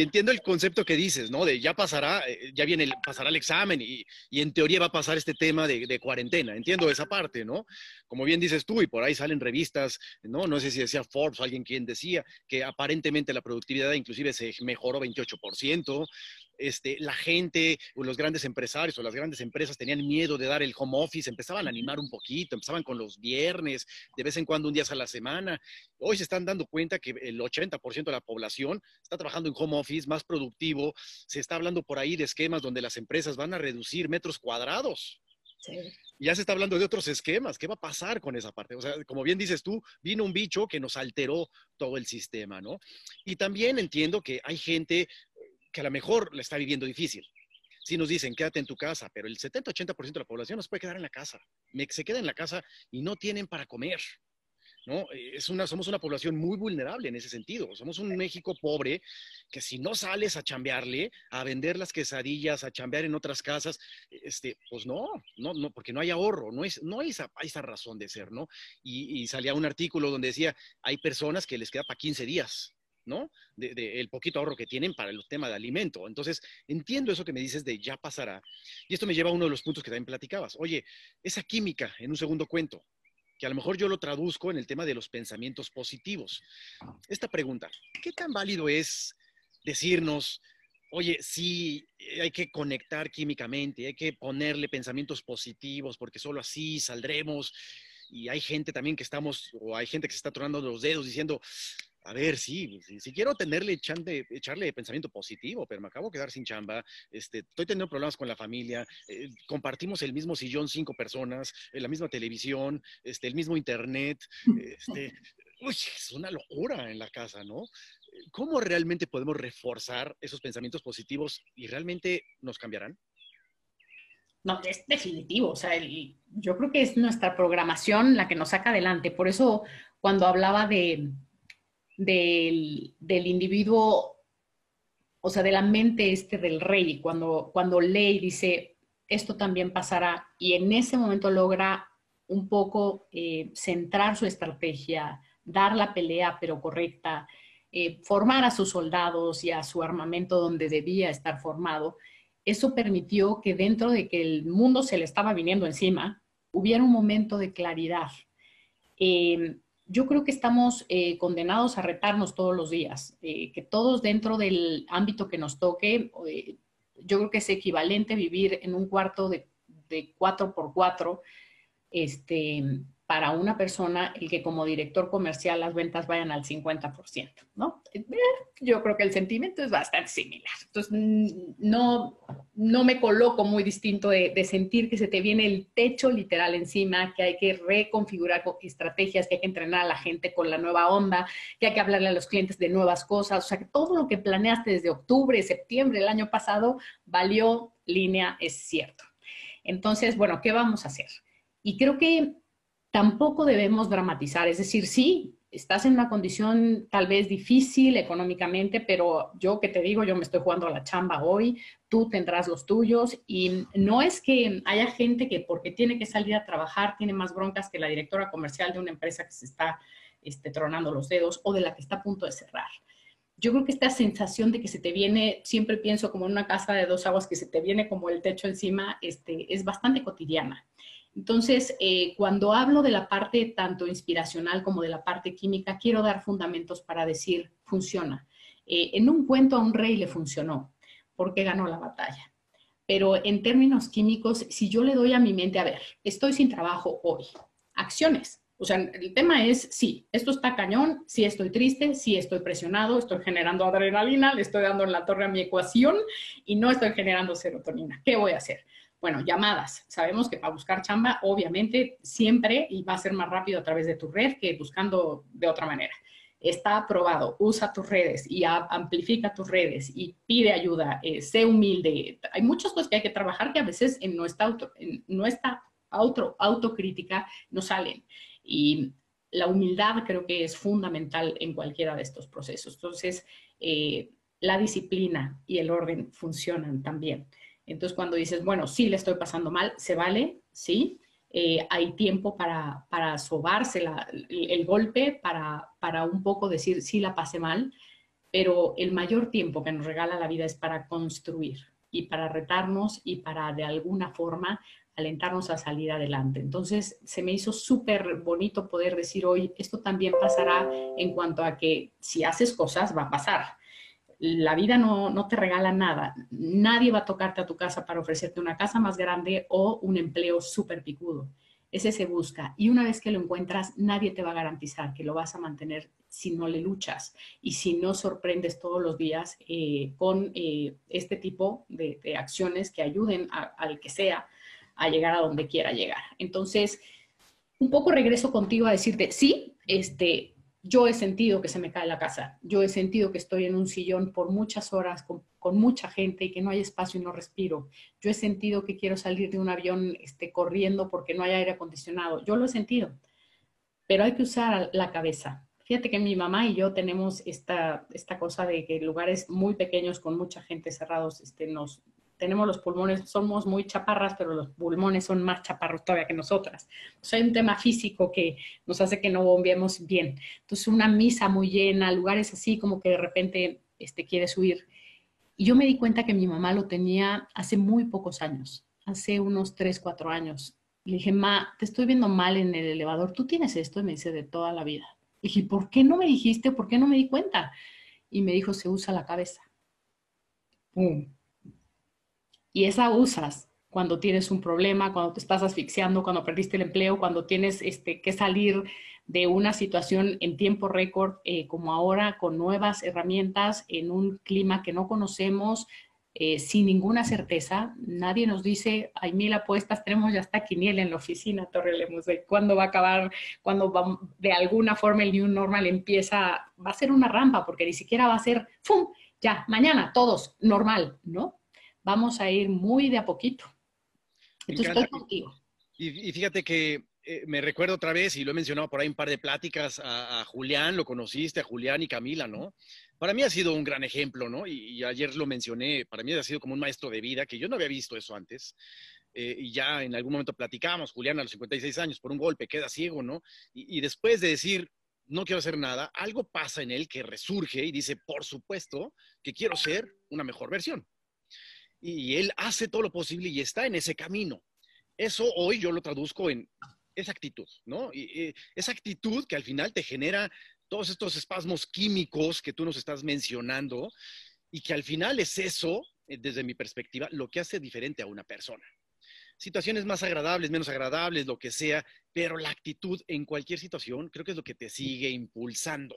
entiendo el concepto que dices, ¿no? De ya pasará, eh, ya viene, el, pasará el examen y, en teoría va a pasar este tema de, cuarentena. Entiendo esa parte, ¿no? Como bien dices tú, y por ahí salen revistas, ¿no? No sé si decía Forbes o alguien quien decía que aparentemente la productividad inclusive se mejoró 28%, este, la gente o los grandes empresarios o las grandes empresas tenían miedo de dar el home office, empezaban a animar un poquito, empezaban con los viernes, de vez en cuando un día a la semana. Hoy se están dando cuenta que el 80% de la población está trabajando en home office, más productivo. Se está hablando por ahí de esquemas donde las empresas van a reducir metros cuadrados. Ya se está hablando de otros esquemas. ¿Qué va a pasar con esa parte? O sea, como bien dices tú, vino un bicho que nos alteró todo el sistema, ¿no? Y también entiendo que hay gente que a lo mejor la está viviendo difícil. Si nos dicen, quédate en tu casa, pero el 70-80% de la población no se puede quedar en la casa. Se queda en la casa y no tienen para comer. ¿no? Es una, somos una población muy vulnerable en ese sentido. Somos un México pobre que si no sales a chambearle, a vender las quesadillas, a chambear en otras casas, este, pues no, no, no, porque no hay ahorro, no, es, no hay, esa, esa razón de ser, ¿no? Y, y salía un artículo donde decía, hay personas que les queda para 15 días, ¿no? De, el poquito ahorro que tienen para el tema de alimento. Entonces, entiendo eso que me dices de ya pasará. Y esto me lleva a uno de los puntos que también platicabas. Oye, esa química en un segundo cuento, que a lo mejor yo lo traduzco en el tema de los pensamientos positivos. Esta pregunta, ¿qué tan válido es decirnos, oye, sí, hay que conectar químicamente, hay que ponerle pensamientos positivos, porque solo así saldremos? Y hay gente también que estamos, o hay gente que se está tronando los dedos diciendo, a ver, sí, sí, quiero tenerle, echande, echarle pensamiento positivo, pero me acabo de quedar sin chamba, este, estoy teniendo problemas con la familia, eh, compartimos el mismo sillón cinco personas, eh, la misma televisión, este, el mismo internet, este, uy, es una locura en la casa, ¿no? ¿Cómo realmente podemos reforzar esos pensamientos positivos y realmente nos cambiarán? No, es definitivo. O sea, yo creo que es nuestra programación la que nos saca adelante. Por eso, cuando hablaba de, del, individuo, o sea, de la mente este del rey, cuando, cuando lee y dice, esto también pasará, y en ese momento logra un poco eh, centrar su estrategia, dar la pelea pero correcta, eh, formar a sus soldados y a su armamento donde debía estar formado, eso permitió que dentro de que el mundo se le estaba viniendo encima, hubiera un momento de claridad. Eh, yo creo que estamos eh, condenados a retarnos todos los días, eh, que todos dentro del ámbito que nos toque, eh, yo creo que es equivalente vivir en un cuarto de, de 4 por 4 este, para una persona el que como director comercial las ventas vayan al 50%, ¿no? Eh, yo creo que el sentimiento es bastante similar. Entonces, no, no me coloco muy distinto de, sentir que se te viene el techo literal encima, que hay que reconfigurar estrategias, que hay que entrenar a la gente con la nueva onda, que hay que hablarle a los clientes de nuevas cosas. O sea, que todo lo que planeaste desde octubre, septiembre del año pasado valió línea, es cierto. Entonces, bueno, ¿qué vamos a hacer? Y creo que tampoco debemos dramatizar, es decir, sí, estás en una condición tal vez difícil económicamente, pero yo que te digo, yo me estoy jugando a la chamba hoy, tú tendrás los tuyos y no es que haya gente que porque tiene que salir a trabajar tiene más broncas que la directora comercial de una empresa que se está este, tronando los dedos o de la que está a punto de cerrar. Yo creo que esta sensación de que se te viene, siempre pienso como en una casa de dos aguas, que se te viene como el techo encima, este, es bastante cotidiana. Entonces, eh, cuando hablo de la parte tanto inspiracional como de la parte química, quiero dar fundamentos para decir, funciona. Eh, en un cuento a un rey le funcionó, porque ganó la batalla. Pero en términos químicos, si yo le doy a mi mente, a ver, estoy sin trabajo hoy, acciones. O sea, el tema es, sí, esto está cañón, sí estoy triste, sí estoy presionado, estoy generando adrenalina, le estoy dando en la torre a mi ecuación y no estoy generando serotonina. ¿Qué voy a hacer? Bueno, llamadas. Sabemos que para buscar chamba, obviamente, siempre y va a ser más rápido a través de tu red que buscando de otra manera. Está aprobado, usa tus redes y amplifica tus redes y pide ayuda, eh, sé humilde. Hay muchas cosas que hay que trabajar que a veces en nuestra, auto, en nuestra auto, autocrítica no salen. Y la humildad creo que es fundamental en cualquiera de estos procesos. Entonces, eh, la disciplina y el orden funcionan también. Entonces, cuando dices, bueno, sí le estoy pasando mal, se vale, sí. Eh, hay tiempo para, para sobarse el, golpe, para, para un poco decir, sí la pasé mal, pero el mayor tiempo que nos regala la vida es para construir y para retarnos y para de alguna forma alentarnos a salir adelante. Entonces, se me hizo súper bonito poder decir hoy, esto también pasará en cuanto a que si haces cosas, va a pasar la vida no, te regala nada. Nadie va a tocarte a tu casa para ofrecerte una casa más grande o un empleo súper picudo. Ese se busca. Y una vez que lo encuentras, nadie te va a garantizar que lo vas a mantener si no le luchas y si no sorprendes todos los días eh, con eh, este tipo de, acciones que ayuden al que sea a llegar a donde quiera llegar. Entonces, un poco regreso contigo a decirte, sí, este, yo he sentido que se me cae la casa, yo he sentido que estoy en un sillón por muchas horas con, mucha gente y que no hay espacio y no respiro. Yo he sentido que quiero salir de un avión este, corriendo porque no hay aire acondicionado. Yo lo he sentido, pero hay que usar la cabeza. Fíjate que mi mamá y yo tenemos esta, esta cosa de que lugares muy pequeños con mucha gente cerrados este, nos, tenemos los pulmones, somos muy chaparras, pero los pulmones son más chaparros todavía que nosotras. Entonces hay un tema físico que nos hace que no bombeemos bien. Entonces una misa muy llena, lugares así como que de repente este, quieres huir. Y yo me di cuenta que mi mamá lo tenía hace muy pocos años, hace unos 3, 4 años. Le dije, ma, te estoy viendo mal en el elevador, tú tienes esto, y me dice, de toda la vida. Le dije, ¿por qué no me dijiste? ¿Por qué no me di cuenta? Y me dijo, se usa la cabeza. ¡Pum! Y esa usas cuando tienes un problema, cuando te estás asfixiando, cuando perdiste el empleo, cuando tienes este, que salir de una situación en tiempo récord, eh, como ahora, con nuevas herramientas, en un clima que no conocemos, eh, sin ninguna certeza. Nadie nos dice, hay mil apuestas, tenemos ya hasta quiniel en la oficina, Torre Lemos, de cuándo va a acabar, cuándo va, de alguna forma el New Normal empieza, va a ser una rampa, porque ni siquiera va a ser, ¡fum! Ya, mañana, todos, normal, ¿no? Vamos a ir muy de a poquito. Entonces estoy contigo. Y, fíjate que eh, me recuerdo otra vez, y lo he mencionado por ahí un par de pláticas, a, Julián, lo conociste, a Julián y Camila, ¿no? Para mí ha sido un gran ejemplo, ¿no? Y, ayer lo mencioné, para mí ha sido como un maestro de vida, que yo no había visto eso antes. Eh, y ya en algún momento platicamos, Julián a los 56 años, por un golpe, queda ciego, ¿no? y después de decir, no quiero hacer nada, algo pasa en él que resurge y dice, por supuesto, que quiero ser una mejor versión y él hace todo lo posible y está en ese camino. Eso hoy yo lo traduzco en esa actitud, ¿no? Y, esa actitud que al final te genera todos estos espasmos químicos que tú nos estás mencionando y que al final es eso, eh, desde mi perspectiva, lo que hace diferente a una persona. Situaciones más agradables, menos agradables, lo que sea, pero la actitud en cualquier situación creo que es lo que te sigue impulsando.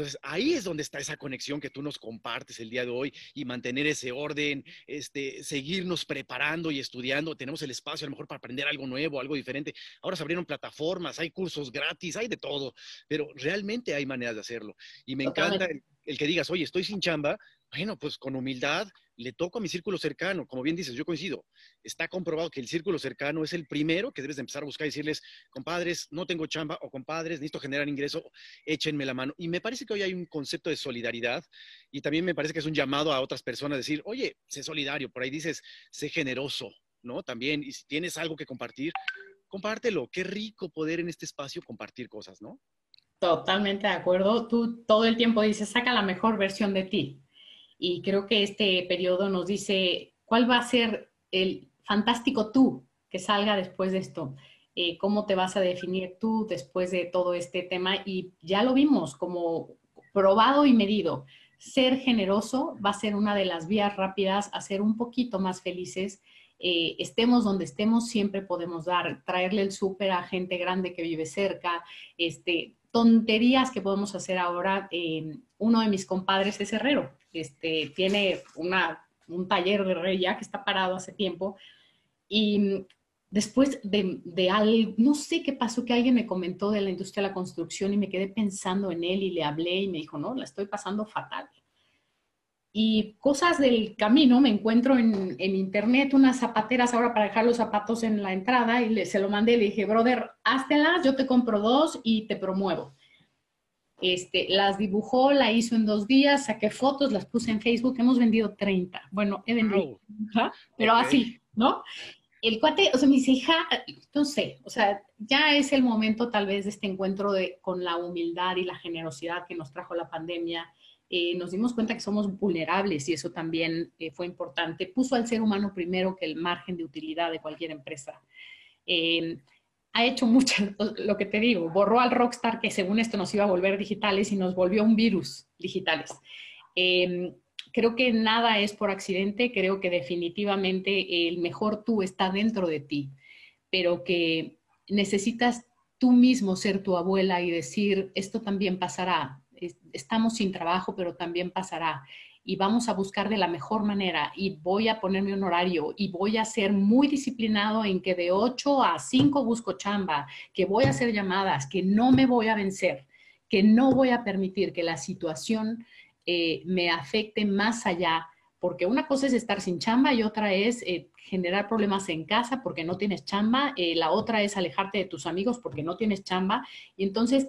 Entonces, ahí es donde está esa conexión que tú nos compartes el día de hoy y mantener ese orden, este, seguirnos preparando y estudiando. Tenemos el espacio a lo mejor para aprender algo nuevo, algo diferente. Ahora se abrieron plataformas, hay cursos gratis, hay de todo, pero realmente hay maneras de hacerlo. Y me encanta el que digas, oye, estoy sin chamba, bueno, pues con humildad le toco a mi círculo cercano. Como bien dices, yo coincido. Está comprobado que el círculo cercano es el primero que debes de empezar a buscar y decirles, compadres, no tengo chamba o compadres, necesito generar ingreso, échenme la mano. Y me parece que hoy hay un concepto de solidaridad y también me parece que es un llamado a otras personas decir, oye, sé solidario. Por ahí dices, sé generoso, ¿no? También, y si tienes algo que compartir, compártelo. Qué rico poder en este espacio compartir cosas, ¿no? Totalmente de acuerdo. Tú todo el tiempo dices, saca la mejor versión de ti y creo que este periodo nos dice cuál va a ser el fantástico tú que salga después de esto. Eh, cómo te vas a definir tú después de todo este tema y ya lo vimos como probado y medido. Ser generoso va a ser una de las vías rápidas a ser un poquito más felices. Eh, estemos donde estemos, siempre podemos dar, traerle el súper a gente grande que vive cerca, este, tonterías que podemos hacer ahora. Eh, uno de mis compadres es herrero, este, tiene un taller de rey ya que está parado hace tiempo Y después de, no sé qué pasó, que alguien me comentó de la industria de la construcción y me quedé pensando en él y le hablé y me dijo, no, la estoy pasando fatal. Y cosas del camino, me encuentro en, internet unas zapateras ahora para dejar los zapatos en la entrada y le, se lo mandé, le dije, brother, háztelas, yo te compro dos y te promuevo. Este, las dibujó, la hizo en dos días, saqué fotos, las puse en Facebook, hemos vendido 30. Bueno, he vendido, pero así, ¿no? El cuate, o sea, me dice, hija, no sé, o sea, ya es el momento tal vez de este encuentro de, con la humildad y la generosidad que nos trajo la pandemia. Eh, nos dimos cuenta que somos vulnerables y eso también eh, fue importante. Puso al ser humano primero que el margen de utilidad de cualquier empresa. Eh, ha hecho mucho, lo que te digo, borró al rockstar que según esto nos iba a volver digitales y nos volvió un virus digitales. Em, creo que nada es por accidente, creo que definitivamente el mejor tú está dentro de ti, pero que necesitas tú mismo ser tu abuela y decir, esto también pasará, estamos sin trabajo, pero también pasará y vamos a buscar de la mejor manera y voy a ponerme un horario y voy a ser muy disciplinado en que de 8 a 5 busco chamba, que voy a hacer llamadas, que no me voy a vencer, que no voy a permitir que la situación eh, me afecte más allá, porque una cosa es estar sin chamba y otra es eh, generar problemas en casa porque no tienes chamba, eh, la otra es alejarte de tus amigos porque no tienes chamba y entonces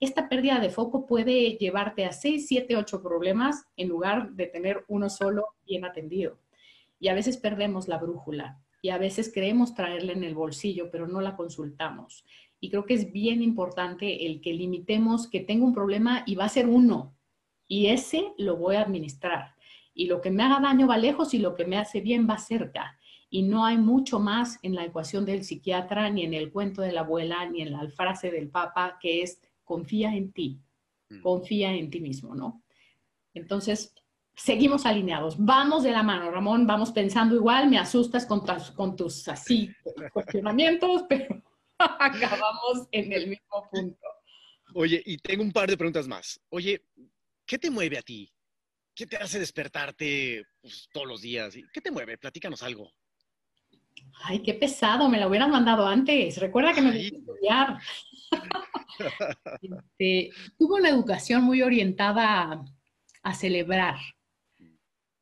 esta pérdida de foco puede llevarte a 6, 7, 8 problemas en lugar de tener uno solo bien atendido. Y a veces perdemos la brújula y a veces creemos traerla en el bolsillo, pero no la consultamos. Y creo que es bien importante el que limitemos que tengo un problema y va a ser uno. Y ese lo voy a administrar. Y lo que me haga daño va lejos y lo que me hace bien va cerca. Y no hay mucho más en la ecuación del psiquiatra, ni en el cuento de la abuela, ni en la frase del papa, que es confía en ti, mm. confía en ti mismo, ¿no? Entonces, seguimos alineados, vamos de la mano, Ramón, vamos pensando igual, me asustas con, tus, con tus así cuestionamientos, pero acabamos en el mismo punto. Oye, y tengo un par de preguntas más. Oye, ¿qué te mueve a ti? ¿Qué te hace despertarte pues, todos los días? ¿Qué te mueve? Platícanos algo. Ay, qué pesado, me lo hubieran mandado antes. Recuerda que me voy a estudiar. Este, tuvo una educación muy orientada a, celebrar,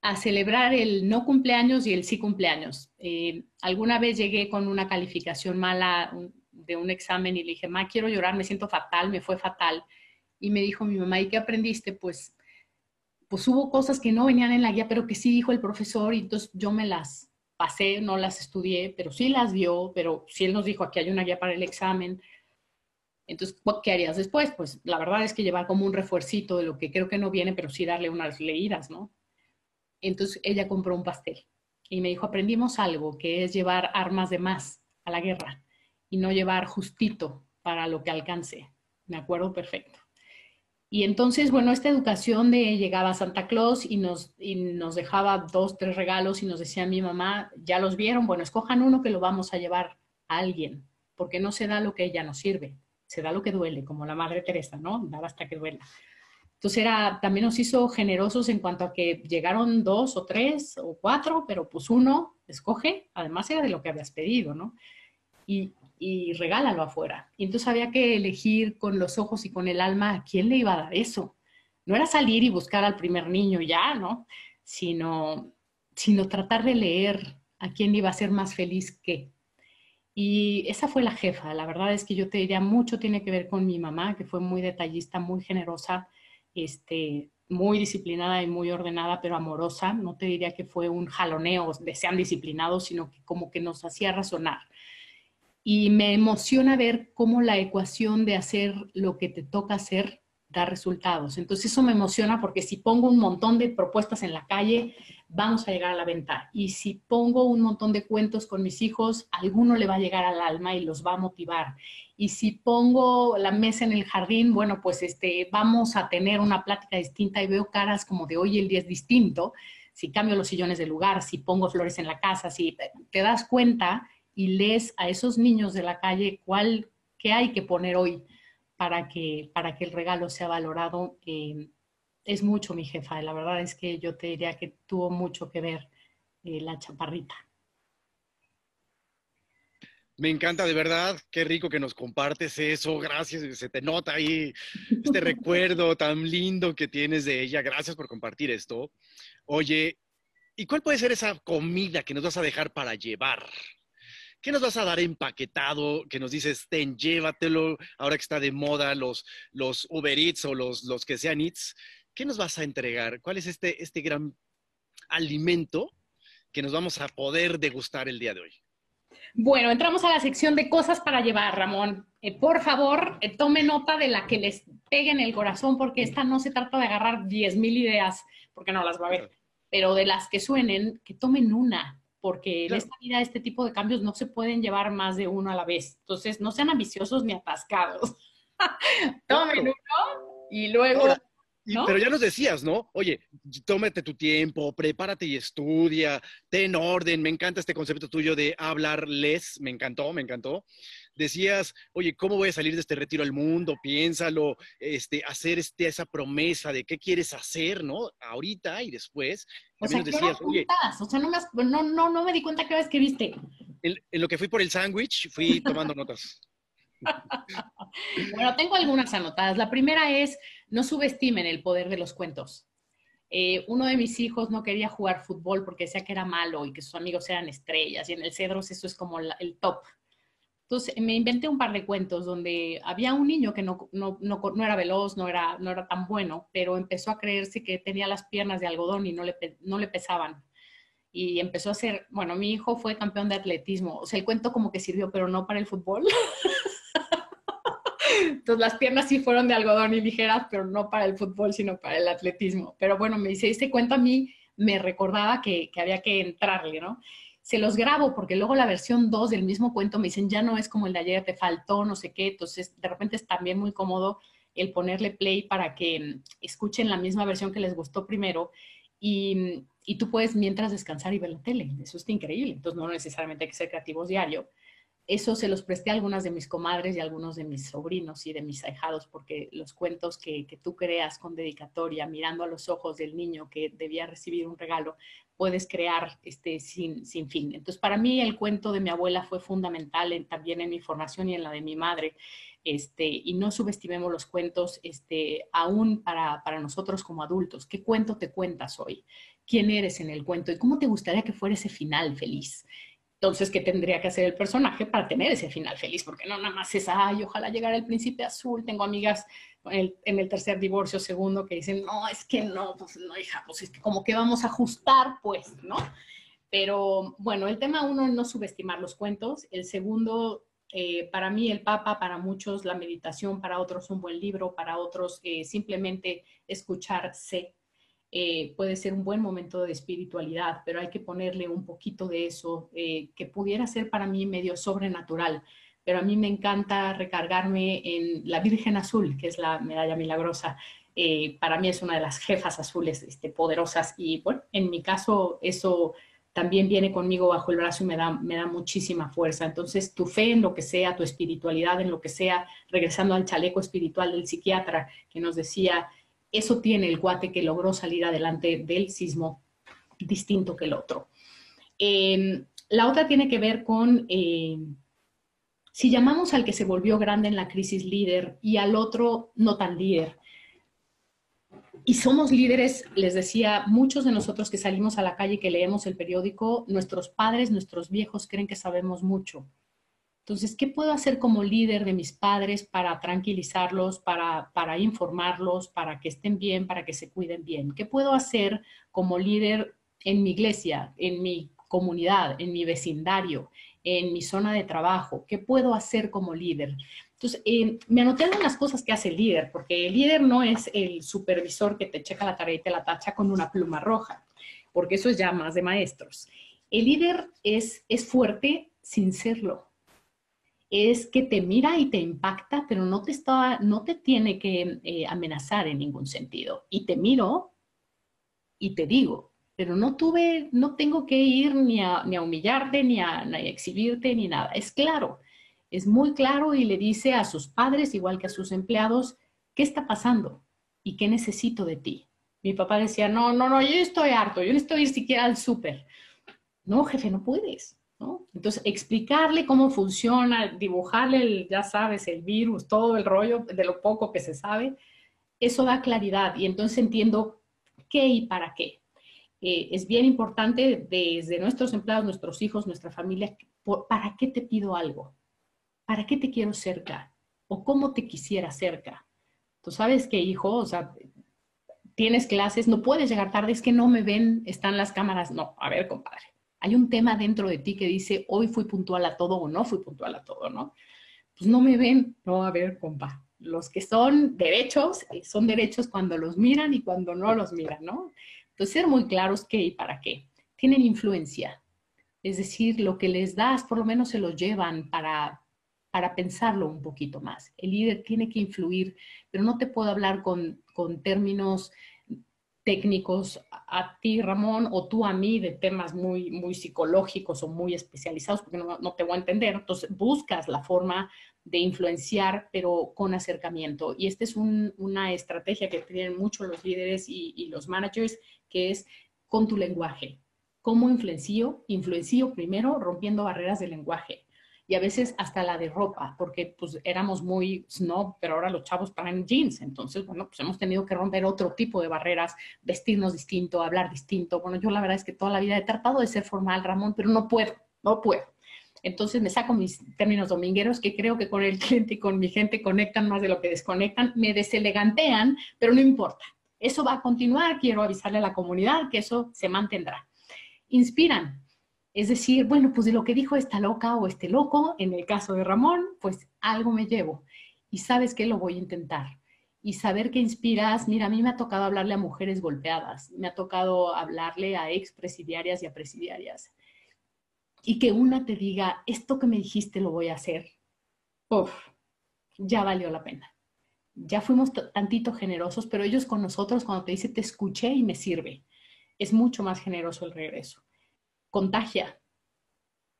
a celebrar el no cumpleaños y el sí cumpleaños. Eh, alguna vez llegué con una calificación mala de un examen y le dije, ma, quiero llorar, me siento fatal, me fue fatal. Y me dijo mi mamá, ¿y qué aprendiste? Pues, pues hubo cosas que no venían en la guía, pero que sí dijo el profesor y entonces yo me las pasé, no las estudié, pero sí las dio, pero sí él nos dijo, aquí hay una guía para el examen. Entonces, ¿qué harías después? Pues la verdad es que llevar como un refuercito de lo que creo que no viene, pero sí darle unas leídas, ¿no? Entonces ella compró un pastel y me dijo, aprendimos algo, que es llevar armas de más a la guerra y no llevar justito para lo que alcance. Me acuerdo perfecto. Y entonces, bueno, esta educación de llegaba Santa Claus y nos, y nos dejaba dos, tres regalos y nos decía mi mamá, ya los vieron, bueno, escojan uno que lo vamos a llevar a alguien, porque no se da lo que ella nos sirve se da lo que duele, como la Madre Teresa, ¿no? Dar hasta que duela. Entonces era, también nos hizo generosos en cuanto a que llegaron dos o tres o cuatro, pero pues uno escoge, además era de lo que habías pedido, ¿no? Y, y regálalo afuera. Y entonces había que elegir con los ojos y con el alma a quién le iba a dar eso. No era salir y buscar al primer niño ya, ¿no? Sino, sino tratar de leer a quién iba a ser más feliz que. Y esa fue la jefa. La verdad es que yo te diría mucho tiene que ver con mi mamá, que fue muy detallista, muy generosa, este, muy disciplinada y muy ordenada, pero amorosa. No te diría que fue un jaloneo de sean disciplinados, sino que como que nos hacía razonar. Y me emociona ver cómo la ecuación de hacer lo que te toca hacer da resultados. Entonces eso me emociona porque si pongo un montón de propuestas en la calle, vamos a llegar a la venta. Y si pongo un montón de cuentos con mis hijos, alguno le va a llegar al alma y los va a motivar. Y si pongo la mesa en el jardín, bueno, pues este, vamos a tener una plática distinta y veo caras como de hoy el día es distinto. Si cambio los sillones de lugar, si pongo flores en la casa, si te das cuenta y lees a esos niños de la calle cuál, qué hay que poner hoy para que, para que el regalo sea valorado. Eh, es mucho mi jefa. La verdad es que yo te diría que tuvo mucho que ver eh, la chaparrita. Me encanta, de verdad. Qué rico que nos compartes eso. Gracias. Se te nota ahí este recuerdo tan lindo que tienes de ella. Gracias por compartir esto. Oye, ¿y cuál puede ser esa comida que nos vas a dejar para llevar? ¿Qué nos vas a dar empaquetado? Que nos dices, ten, llévatelo, ahora que está de moda los, los Uber Eats o los, los que sean Eats. ¿Qué nos vas a entregar? ¿Cuál es este, este gran alimento que nos vamos a poder degustar el día de hoy? Bueno, entramos a la sección de cosas para llevar, Ramón. Eh, por favor, eh, tome nota de la que les pegue en el corazón, porque esta no se trata de agarrar 10.000 ideas, porque no las va a ver, pero de las que suenen, que tomen una, porque en esta vida este tipo de cambios no se pueden llevar más de uno a la vez. Entonces, no sean ambiciosos ni atascados. tomen uno y luego pero ya nos decías, ¿no? Oye, tómate tu tiempo, prepárate y estudia, ten orden. Me encanta este concepto tuyo de hablarles, me encantó, me encantó. Decías, oye, ¿cómo voy a salir de este retiro al mundo? Piénsalo, este, hacer este, esa promesa de qué quieres hacer, ¿no? Ahorita y después. O sea, decías, oye, o sea, no me, no, no, no me di cuenta que que viste. En, en lo que fui por el sándwich, fui tomando notas. bueno, tengo algunas anotadas. La primera es, no subestimen el poder de los cuentos. Eh, uno de mis hijos no quería jugar fútbol porque decía que era malo y que sus amigos eran estrellas y en el Cedros eso es como el top. Entonces me inventé un par de cuentos donde había un niño que no, no, era veloz, no era, no era tan bueno, pero empezó a creerse que tenía las piernas de algodón y no le, no le pesaban. Y empezó a hacer, bueno, mi hijo fue campeón de atletismo, o sea, el cuento como que sirvió, pero no para el fútbol. Entonces las piernas sí fueron de algodón y ligeras, pero no para el fútbol, sino para el atletismo. Pero bueno, me dice, este cuento a mí me recordaba que, había que entrarle, ¿no? Se los grabo porque luego la versión 2 del mismo cuento me dicen, ya no es como el de ayer, te faltó, no sé qué. Entonces, de repente es también muy cómodo el ponerle play para que mm, escuchen la misma versión que les gustó primero y, y tú puedes mientras descansar y ver la tele. Eso está increíble. Entonces, no necesariamente hay que ser creativos diario eso se los presté a algunas de mis comadres y a algunos de mis sobrinos y de mis ahijados, porque los cuentos que, tú creas con dedicatoria, mirando a los ojos del niño que debía recibir un regalo, puedes crear este, sin, sin fin. Entonces, para mí el cuento de mi abuela fue fundamental también en mi formación y en la de mi madre. Este, y no subestimemos los cuentos este, aún para, para nosotros como adultos. ¿Qué cuento te cuentas hoy? ¿Quién eres en el cuento? ¿Y cómo te gustaría que fuera ese final feliz? Entonces, ¿qué tendría que hacer el personaje para tener ese final feliz? Porque no nada más es, ay, ojalá llegara el príncipe azul. Tengo amigas en el, tercer divorcio, segundo, que dicen, no, es que no, pues no, hija, pues es que como que vamos a ajustar, pues, ¿no? Pero bueno, el tema uno, no subestimar los cuentos. El segundo, eh, para mí el Papa, para muchos la meditación, para otros un buen libro, para otros eh, simplemente escucharse eh, puede ser un buen momento de espiritualidad, pero hay que ponerle un poquito de eso, eh, que pudiera ser para mí medio sobrenatural. Pero a mí me encanta recargarme en la Virgen Azul, que es la medalla milagrosa. Eh, para mí es una de las jefas azules este, poderosas y bueno, en mi caso eso también viene conmigo bajo el brazo y me da, me da muchísima fuerza. Entonces, tu fe en lo que sea, tu espiritualidad en lo que sea, regresando al chaleco espiritual del psiquiatra que nos decía, eso tiene el guate que logró salir adelante del sismo distinto que el otro. Em, la otra tiene que ver con, em, si llamamos al que se volvió grande en la crisis líder y al otro no tan líder, y somos líderes, les decía, muchos de nosotros que salimos a la calle y que leemos el periódico, nuestros padres, nuestros viejos creen que sabemos mucho. Entonces, ¿qué puedo hacer como líder de mis padres para tranquilizarlos, para, para informarlos, para que estén bien, para que se cuiden bien? ¿Qué puedo hacer como líder en mi iglesia, en mi comunidad, en mi vecindario, en mi zona de trabajo? ¿Qué puedo hacer como líder? Entonces, eh, me anoté algunas cosas que hace el líder, porque el líder no es el supervisor que te checa la tarea y te la tacha con una pluma roja, porque eso es ya más de maestros. El líder es, es fuerte sin serlo es que te mira y te impacta, pero no te, está, no te tiene que eh, amenazar en ningún sentido. Y te miro y te digo, pero no tuve, no tengo que ir ni a, ni a humillarte, ni a, exhibirte, ni nada. Es claro, es muy claro y le dice a sus padres, igual que a sus empleados, ¿qué está pasando? ¿Y qué necesito de ti? Mi papá decía, no, no, no, yo estoy harto, yo no estoy siquiera al súper. No, jefe, no puedes ¿no? Entonces, explicarle cómo funciona, dibujarle, el, ya sabes, el virus, todo el rollo de lo poco que se sabe, eso da claridad y entonces entiendo qué y para qué. Eh, es bien importante desde nuestros empleados, nuestros hijos, nuestra familia, ¿para qué te pido algo? ¿Para qué te quiero cerca? ¿O cómo te quisiera cerca? Tú sabes que, hijo, o sea, tienes clases, no puedes llegar tarde, es que no me ven, están las cámaras. No, a ver, compadre, hay un tema dentro de ti que dice, hoy fui puntual a todo o no fui puntual a todo, ¿no? Pues no me ven, no, a ver, compa, los que son derechos, eh, son derechos cuando los miran y cuando no los miran, ¿no? Entonces, ser muy claros qué y para qué. Tienen influencia, es decir, lo que les das por lo menos se lo llevan para, para pensarlo un poquito más. El líder tiene que influir, pero no te puedo hablar con, con términos técnicos a ti, Ramón, o tú a mí de temas muy, muy psicológicos o muy especializados, porque no, no, te voy a entender. Entonces, buscas la forma de influenciar, pero con acercamiento. Y esta es un, una estrategia que tienen mucho los líderes y, los managers, que es con tu lenguaje. ¿Cómo influencio? Influencio primero rompiendo barreras de lenguaje y a veces hasta la de ropa, porque pues éramos muy snob, pero ahora los chavos traen jeans, entonces, bueno, pues hemos tenido que romper otro tipo de barreras, vestirnos distinto, hablar distinto. Bueno, yo la verdad es que toda la vida he tratado de ser formal, Ramón, pero no puedo, no puedo. Entonces me saco mis términos domingueros que creo que con el cliente y con mi gente conectan más de lo que desconectan, me deselegantean, pero no importa. Eso va a continuar, quiero avisarle a la comunidad que eso se mantendrá. Inspiran, es decir, bueno, pues de lo que dijo esta loca o este loco, en el caso de Ramón, pues algo me llevo. Y sabes que lo voy a intentar. Y saber que inspiras, mira, a mí me ha tocado hablarle a mujeres golpeadas, me ha tocado hablarle a ex presidiarias y a presidiarias. Y que una te diga, esto que me dijiste lo voy a hacer. Uf, ya valió la pena. Ya fuimos tantito generosos, pero ellos con nosotros cuando te dice, te escuché y me sirve, es mucho más generoso el regreso contagia.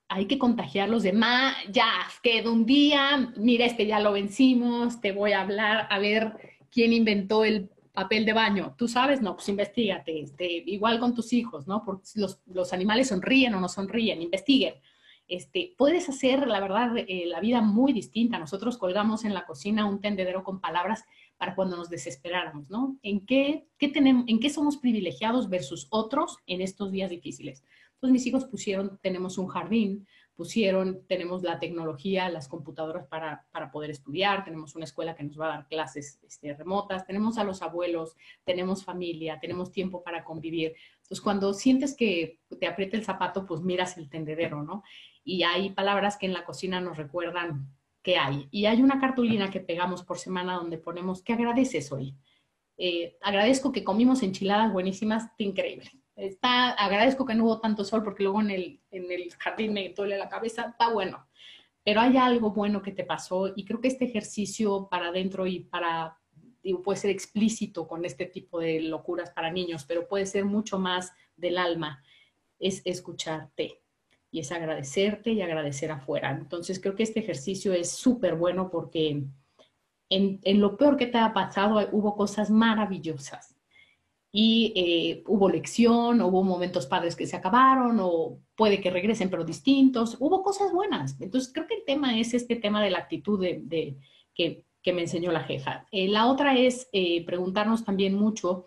Hay que contagiar los demás. Ya, queda un día, mira, este ya lo vencimos, te voy a hablar a ver quién inventó el papel de baño. Tú sabes, no, pues investigate. Este, igual con tus hijos, ¿no? Porque los, los animales sonríen o no sonríen, investiguen. Este, puedes hacer, la verdad, eh, la vida muy distinta. Nosotros colgamos en la cocina un tendedero con palabras para cuando nos desesperáramos, ¿no? ¿En qué, qué tenemos, ¿En qué somos privilegiados versus otros en estos días difíciles? Pues mis hijos pusieron, tenemos un jardín, pusieron, tenemos la tecnología, las computadoras para, para, poder estudiar, tenemos una escuela que nos va a dar clases este, remotas, tenemos a los abuelos, tenemos familia, tenemos tiempo para convivir. Entonces, cuando sientes que te aprieta el zapato, pues miras el tendedero, ¿no? Y hay palabras que en la cocina nos recuerdan que hay. Y hay una cartulina que pegamos por semana donde ponemos, ¿qué agradeces hoy? Eh, agradezco que comimos enchiladas buenísimas, increíble Está, agradezco que no hubo tanto sol porque luego en el, en el jardín me duele la cabeza, está bueno. Pero hay algo bueno que te pasó y creo que este ejercicio para adentro y para, digo, puede ser explícito con este tipo de locuras para niños, pero puede ser mucho más del alma, es escucharte y es agradecerte y agradecer afuera. Entonces creo que este ejercicio es súper bueno porque en, lo peor que te ha pasado hubo cosas maravillosas y eh, hubo lección, hubo momentos padres que se acabaron, o puede que regresen pero distintos, hubo cosas buenas. Entonces creo que el tema es este tema de la actitud de, que, que, me enseñó la jefa. Eh, la otra es eh, preguntarnos también mucho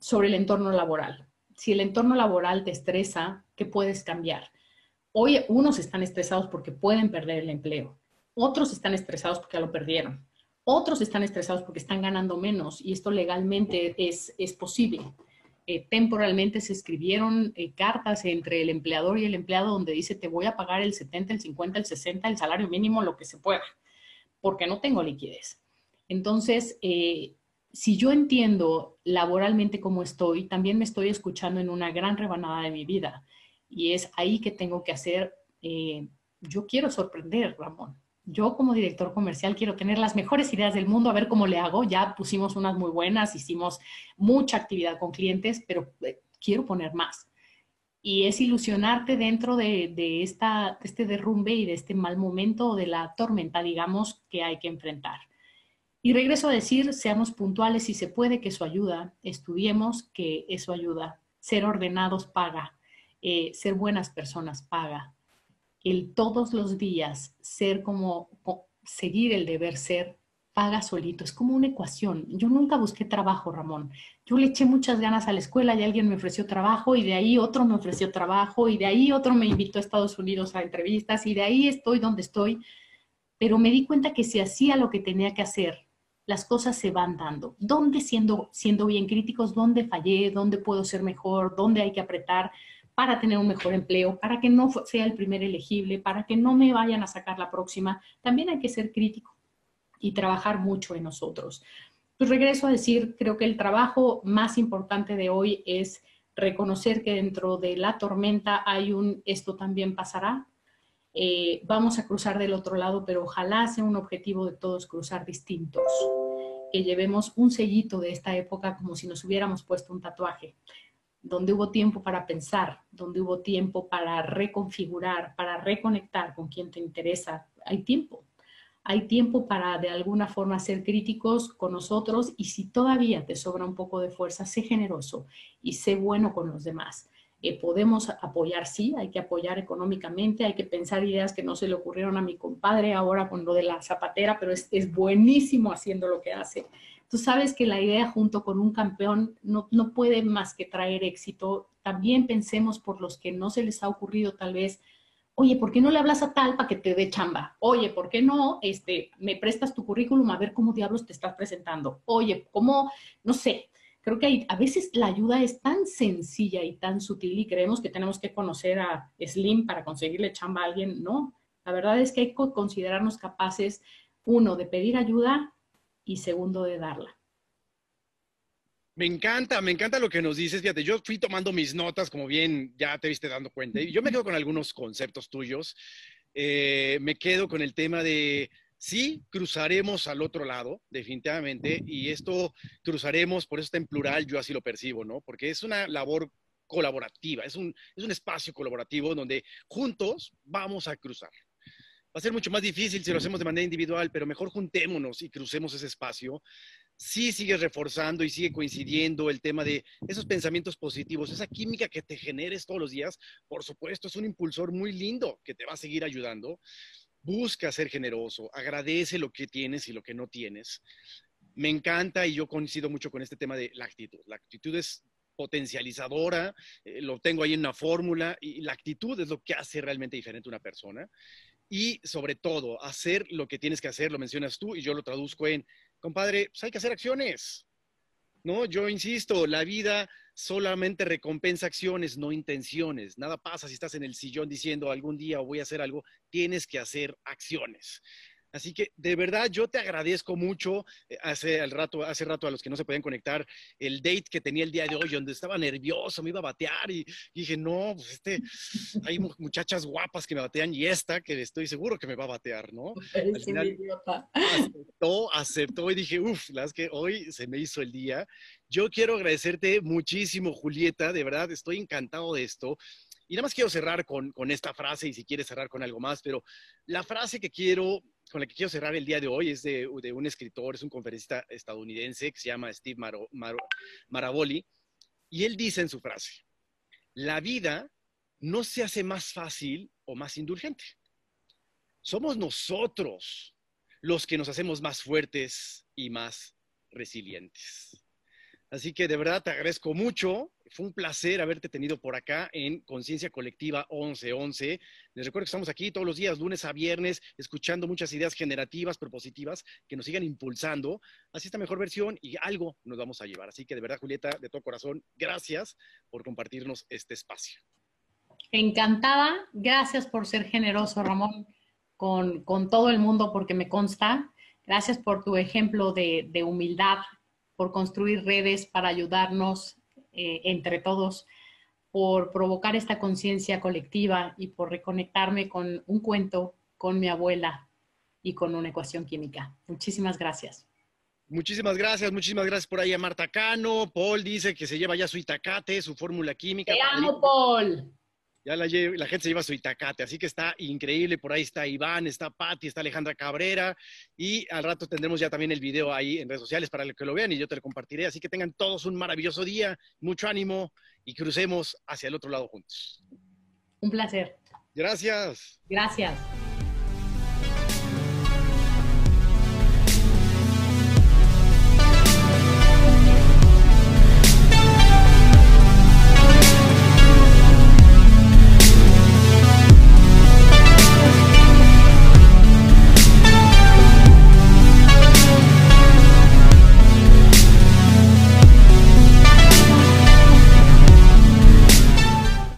sobre el entorno laboral. Si el entorno laboral te estresa, ¿qué puedes cambiar? Hoy unos están estresados porque pueden perder el empleo, otros están estresados porque ya lo perdieron otros están estresados porque están ganando menos y esto legalmente es, es posible. Eh, temporalmente se escribieron eh, cartas entre el empleador y el empleado donde dice te voy a pagar el 70, el 50, el 60, el salario mínimo, lo que se pueda, porque no tengo liquidez. Entonces, eh, si yo entiendo laboralmente cómo estoy, también me estoy escuchando en una gran rebanada de mi vida y es ahí que tengo que hacer, yo quiero sorprender, Ramón yo como director comercial quiero tener las mejores ideas del mundo, a ver cómo le hago. Ya pusimos unas muy buenas, hicimos mucha actividad con clientes, pero eh, quiero poner más. Y es ilusionarte dentro de, esta, este derrumbe y de este mal momento de la tormenta, digamos, que hay que enfrentar. Y regreso a decir, seamos puntuales si se puede, que eso ayuda. Estudiemos, que eso ayuda. Ser ordenados paga. eh, ser buenas personas paga. El todos los días ser como, seguir el deber ser, paga solito. Es como una ecuación. Yo nunca busqué trabajo, Ramón. Yo le eché muchas ganas a la escuela y alguien me ofreció trabajo y de ahí otro me ofreció trabajo y de ahí otro me invitó a Estados Unidos a entrevistas y de ahí estoy donde estoy. Pero me di cuenta que si hacía lo que tenía que hacer, las cosas se van dando. ¿Dónde siendo, siendo bien críticos? ¿Dónde fallé? ¿Dónde puedo ser mejor? ¿Dónde hay que apretar para tener un mejor empleo? Para que no sea el primer elegible, para que no me vayan a sacar la próxima. También hay que ser crítico y trabajar mucho en nosotros. Pues regreso a decir, creo que el trabajo más importante de hoy es reconocer que dentro de la tormenta hay un esto también pasará. Eh, vamos a cruzar del otro lado, pero ojalá sea un objetivo de todos cruzar distintos. Que llevemos un sellito de esta época como si nos hubiéramos puesto un tatuaje, donde hubo tiempo para pensar, donde hubo tiempo para reconfigurar, para reconectar con quien te interesa. Hay tiempo, hay tiempo para de alguna forma ser críticos con nosotros y si todavía te sobra un poco de fuerza, sé generoso y sé bueno con los demás. Eh, podemos apoyar, sí, hay que apoyar económicamente, hay que pensar ideas que no se le ocurrieron a mi compadre ahora con lo de la zapatera, pero es, es buenísimo haciendo lo que hace. Tú sabes que la idea junto con un campeón no, no puede más que traer éxito. También pensemos por los que no se les ha ocurrido tal vez oye, ¿por qué no le hablas a tal para que te dé chamba? Oye, ¿por qué no este, me prestas tu currículum a ver cómo diablos te estás presentando? Oye, ¿cómo? No sé. Creo que a veces la ayuda es tan sencilla y tan sutil y creemos que tenemos que conocer a Slim para conseguirle chamba a alguien. No, la verdad es que hay que considerarnos capaces, uno, de pedir ayuda y segundo, de darla. Me encanta, me encanta lo que nos dices. Fíjate, yo fui tomando mis notas, como bien ya te viste dando cuenta, y yo me quedo con algunos conceptos tuyos. Eh, me quedo con el tema de, sí, cruzaremos al otro lado, definitivamente, y esto cruzaremos, por eso está en plural, yo así lo percibo, ¿no? Porque es una labor colaborativa, es un, es un espacio colaborativo donde juntos vamos a cruzar. Va a ser mucho más difícil si lo hacemos de manera individual, pero mejor juntémonos y crucemos ese espacio sí sigue reforzando y sigue coincidiendo el tema de esos pensamientos positivos, esa química que te generes todos los días, por supuesto, es un impulsor muy lindo que te va a seguir ayudando. Busca ser generoso, agradece lo que tienes y lo que no tienes. Me encanta y yo coincido mucho con este tema de la actitud. La actitud es potencializadora, eh, lo tengo ahí en una fórmula y la actitud es lo que hace realmente diferente a una persona. Y sobre todo, hacer lo que tienes que hacer, lo mencionas tú y yo lo traduzco en compadre, pues hay que hacer acciones. No, yo insisto, la vida solamente recompensa acciones, no intenciones. Nada pasa si estás en el sillón diciendo algún día voy a hacer algo, tienes que hacer acciones. Así que de verdad yo te agradezco mucho. Eh, hace, al rato, hace rato a los que no se podían conectar, el date que tenía el día de hoy, donde estaba nervioso, me iba a batear y, dije, no, pues este, hay muchachas guapas que me batean y esta que estoy seguro que me va a batear, ¿no? Al final, aceptó, aceptó y dije, uff, las que hoy se me hizo el día. Yo quiero agradecerte muchísimo, Julieta, de verdad estoy encantado de esto. Y nada más quiero cerrar con, con, esta frase y si quieres cerrar con algo más, pero la frase que quiero con la que quiero cerrar el día de hoy es de, un escritor, es un conferencista estadounidense que se llama Steve Maraboli, y él dice en su frase, la vida no se hace más fácil o más indulgente. Somos nosotros los que nos hacemos más fuertes y más resilientes. Así que de verdad te agradezco mucho. Fue un placer haberte tenido por acá en Conciencia Colectiva 1111. Les recuerdo que estamos aquí todos los días, lunes a viernes, escuchando muchas ideas generativas, propositivas, que nos sigan impulsando hacia esta mejor versión y algo nos vamos a llevar. Así que de verdad, Julieta, de todo corazón, gracias por compartirnos este espacio. Encantada. Gracias por ser generoso, Ramón, con, todo el mundo, porque me consta. Gracias por tu ejemplo de, de humildad por construir redes para ayudarnos eh, entre todos, por provocar esta conciencia colectiva y por reconectarme con un cuento, con mi abuela y con una ecuación química. Muchísimas gracias. Muchísimas gracias, muchísimas gracias por ahí a Marta Cano. Paul dice que se lleva ya su itacate, su fórmula química. Te amo, Paul. Ya la, gente se lleva su Itacate, así que está increíble. Por ahí está Iván, está Patti, está Alejandra Cabrera. Y al rato tendremos ya también el video ahí en redes sociales para que lo vean y yo te lo compartiré. Así que tengan todos un maravilloso día, mucho ánimo y crucemos hacia el otro lado juntos. Un placer. Gracias. Gracias.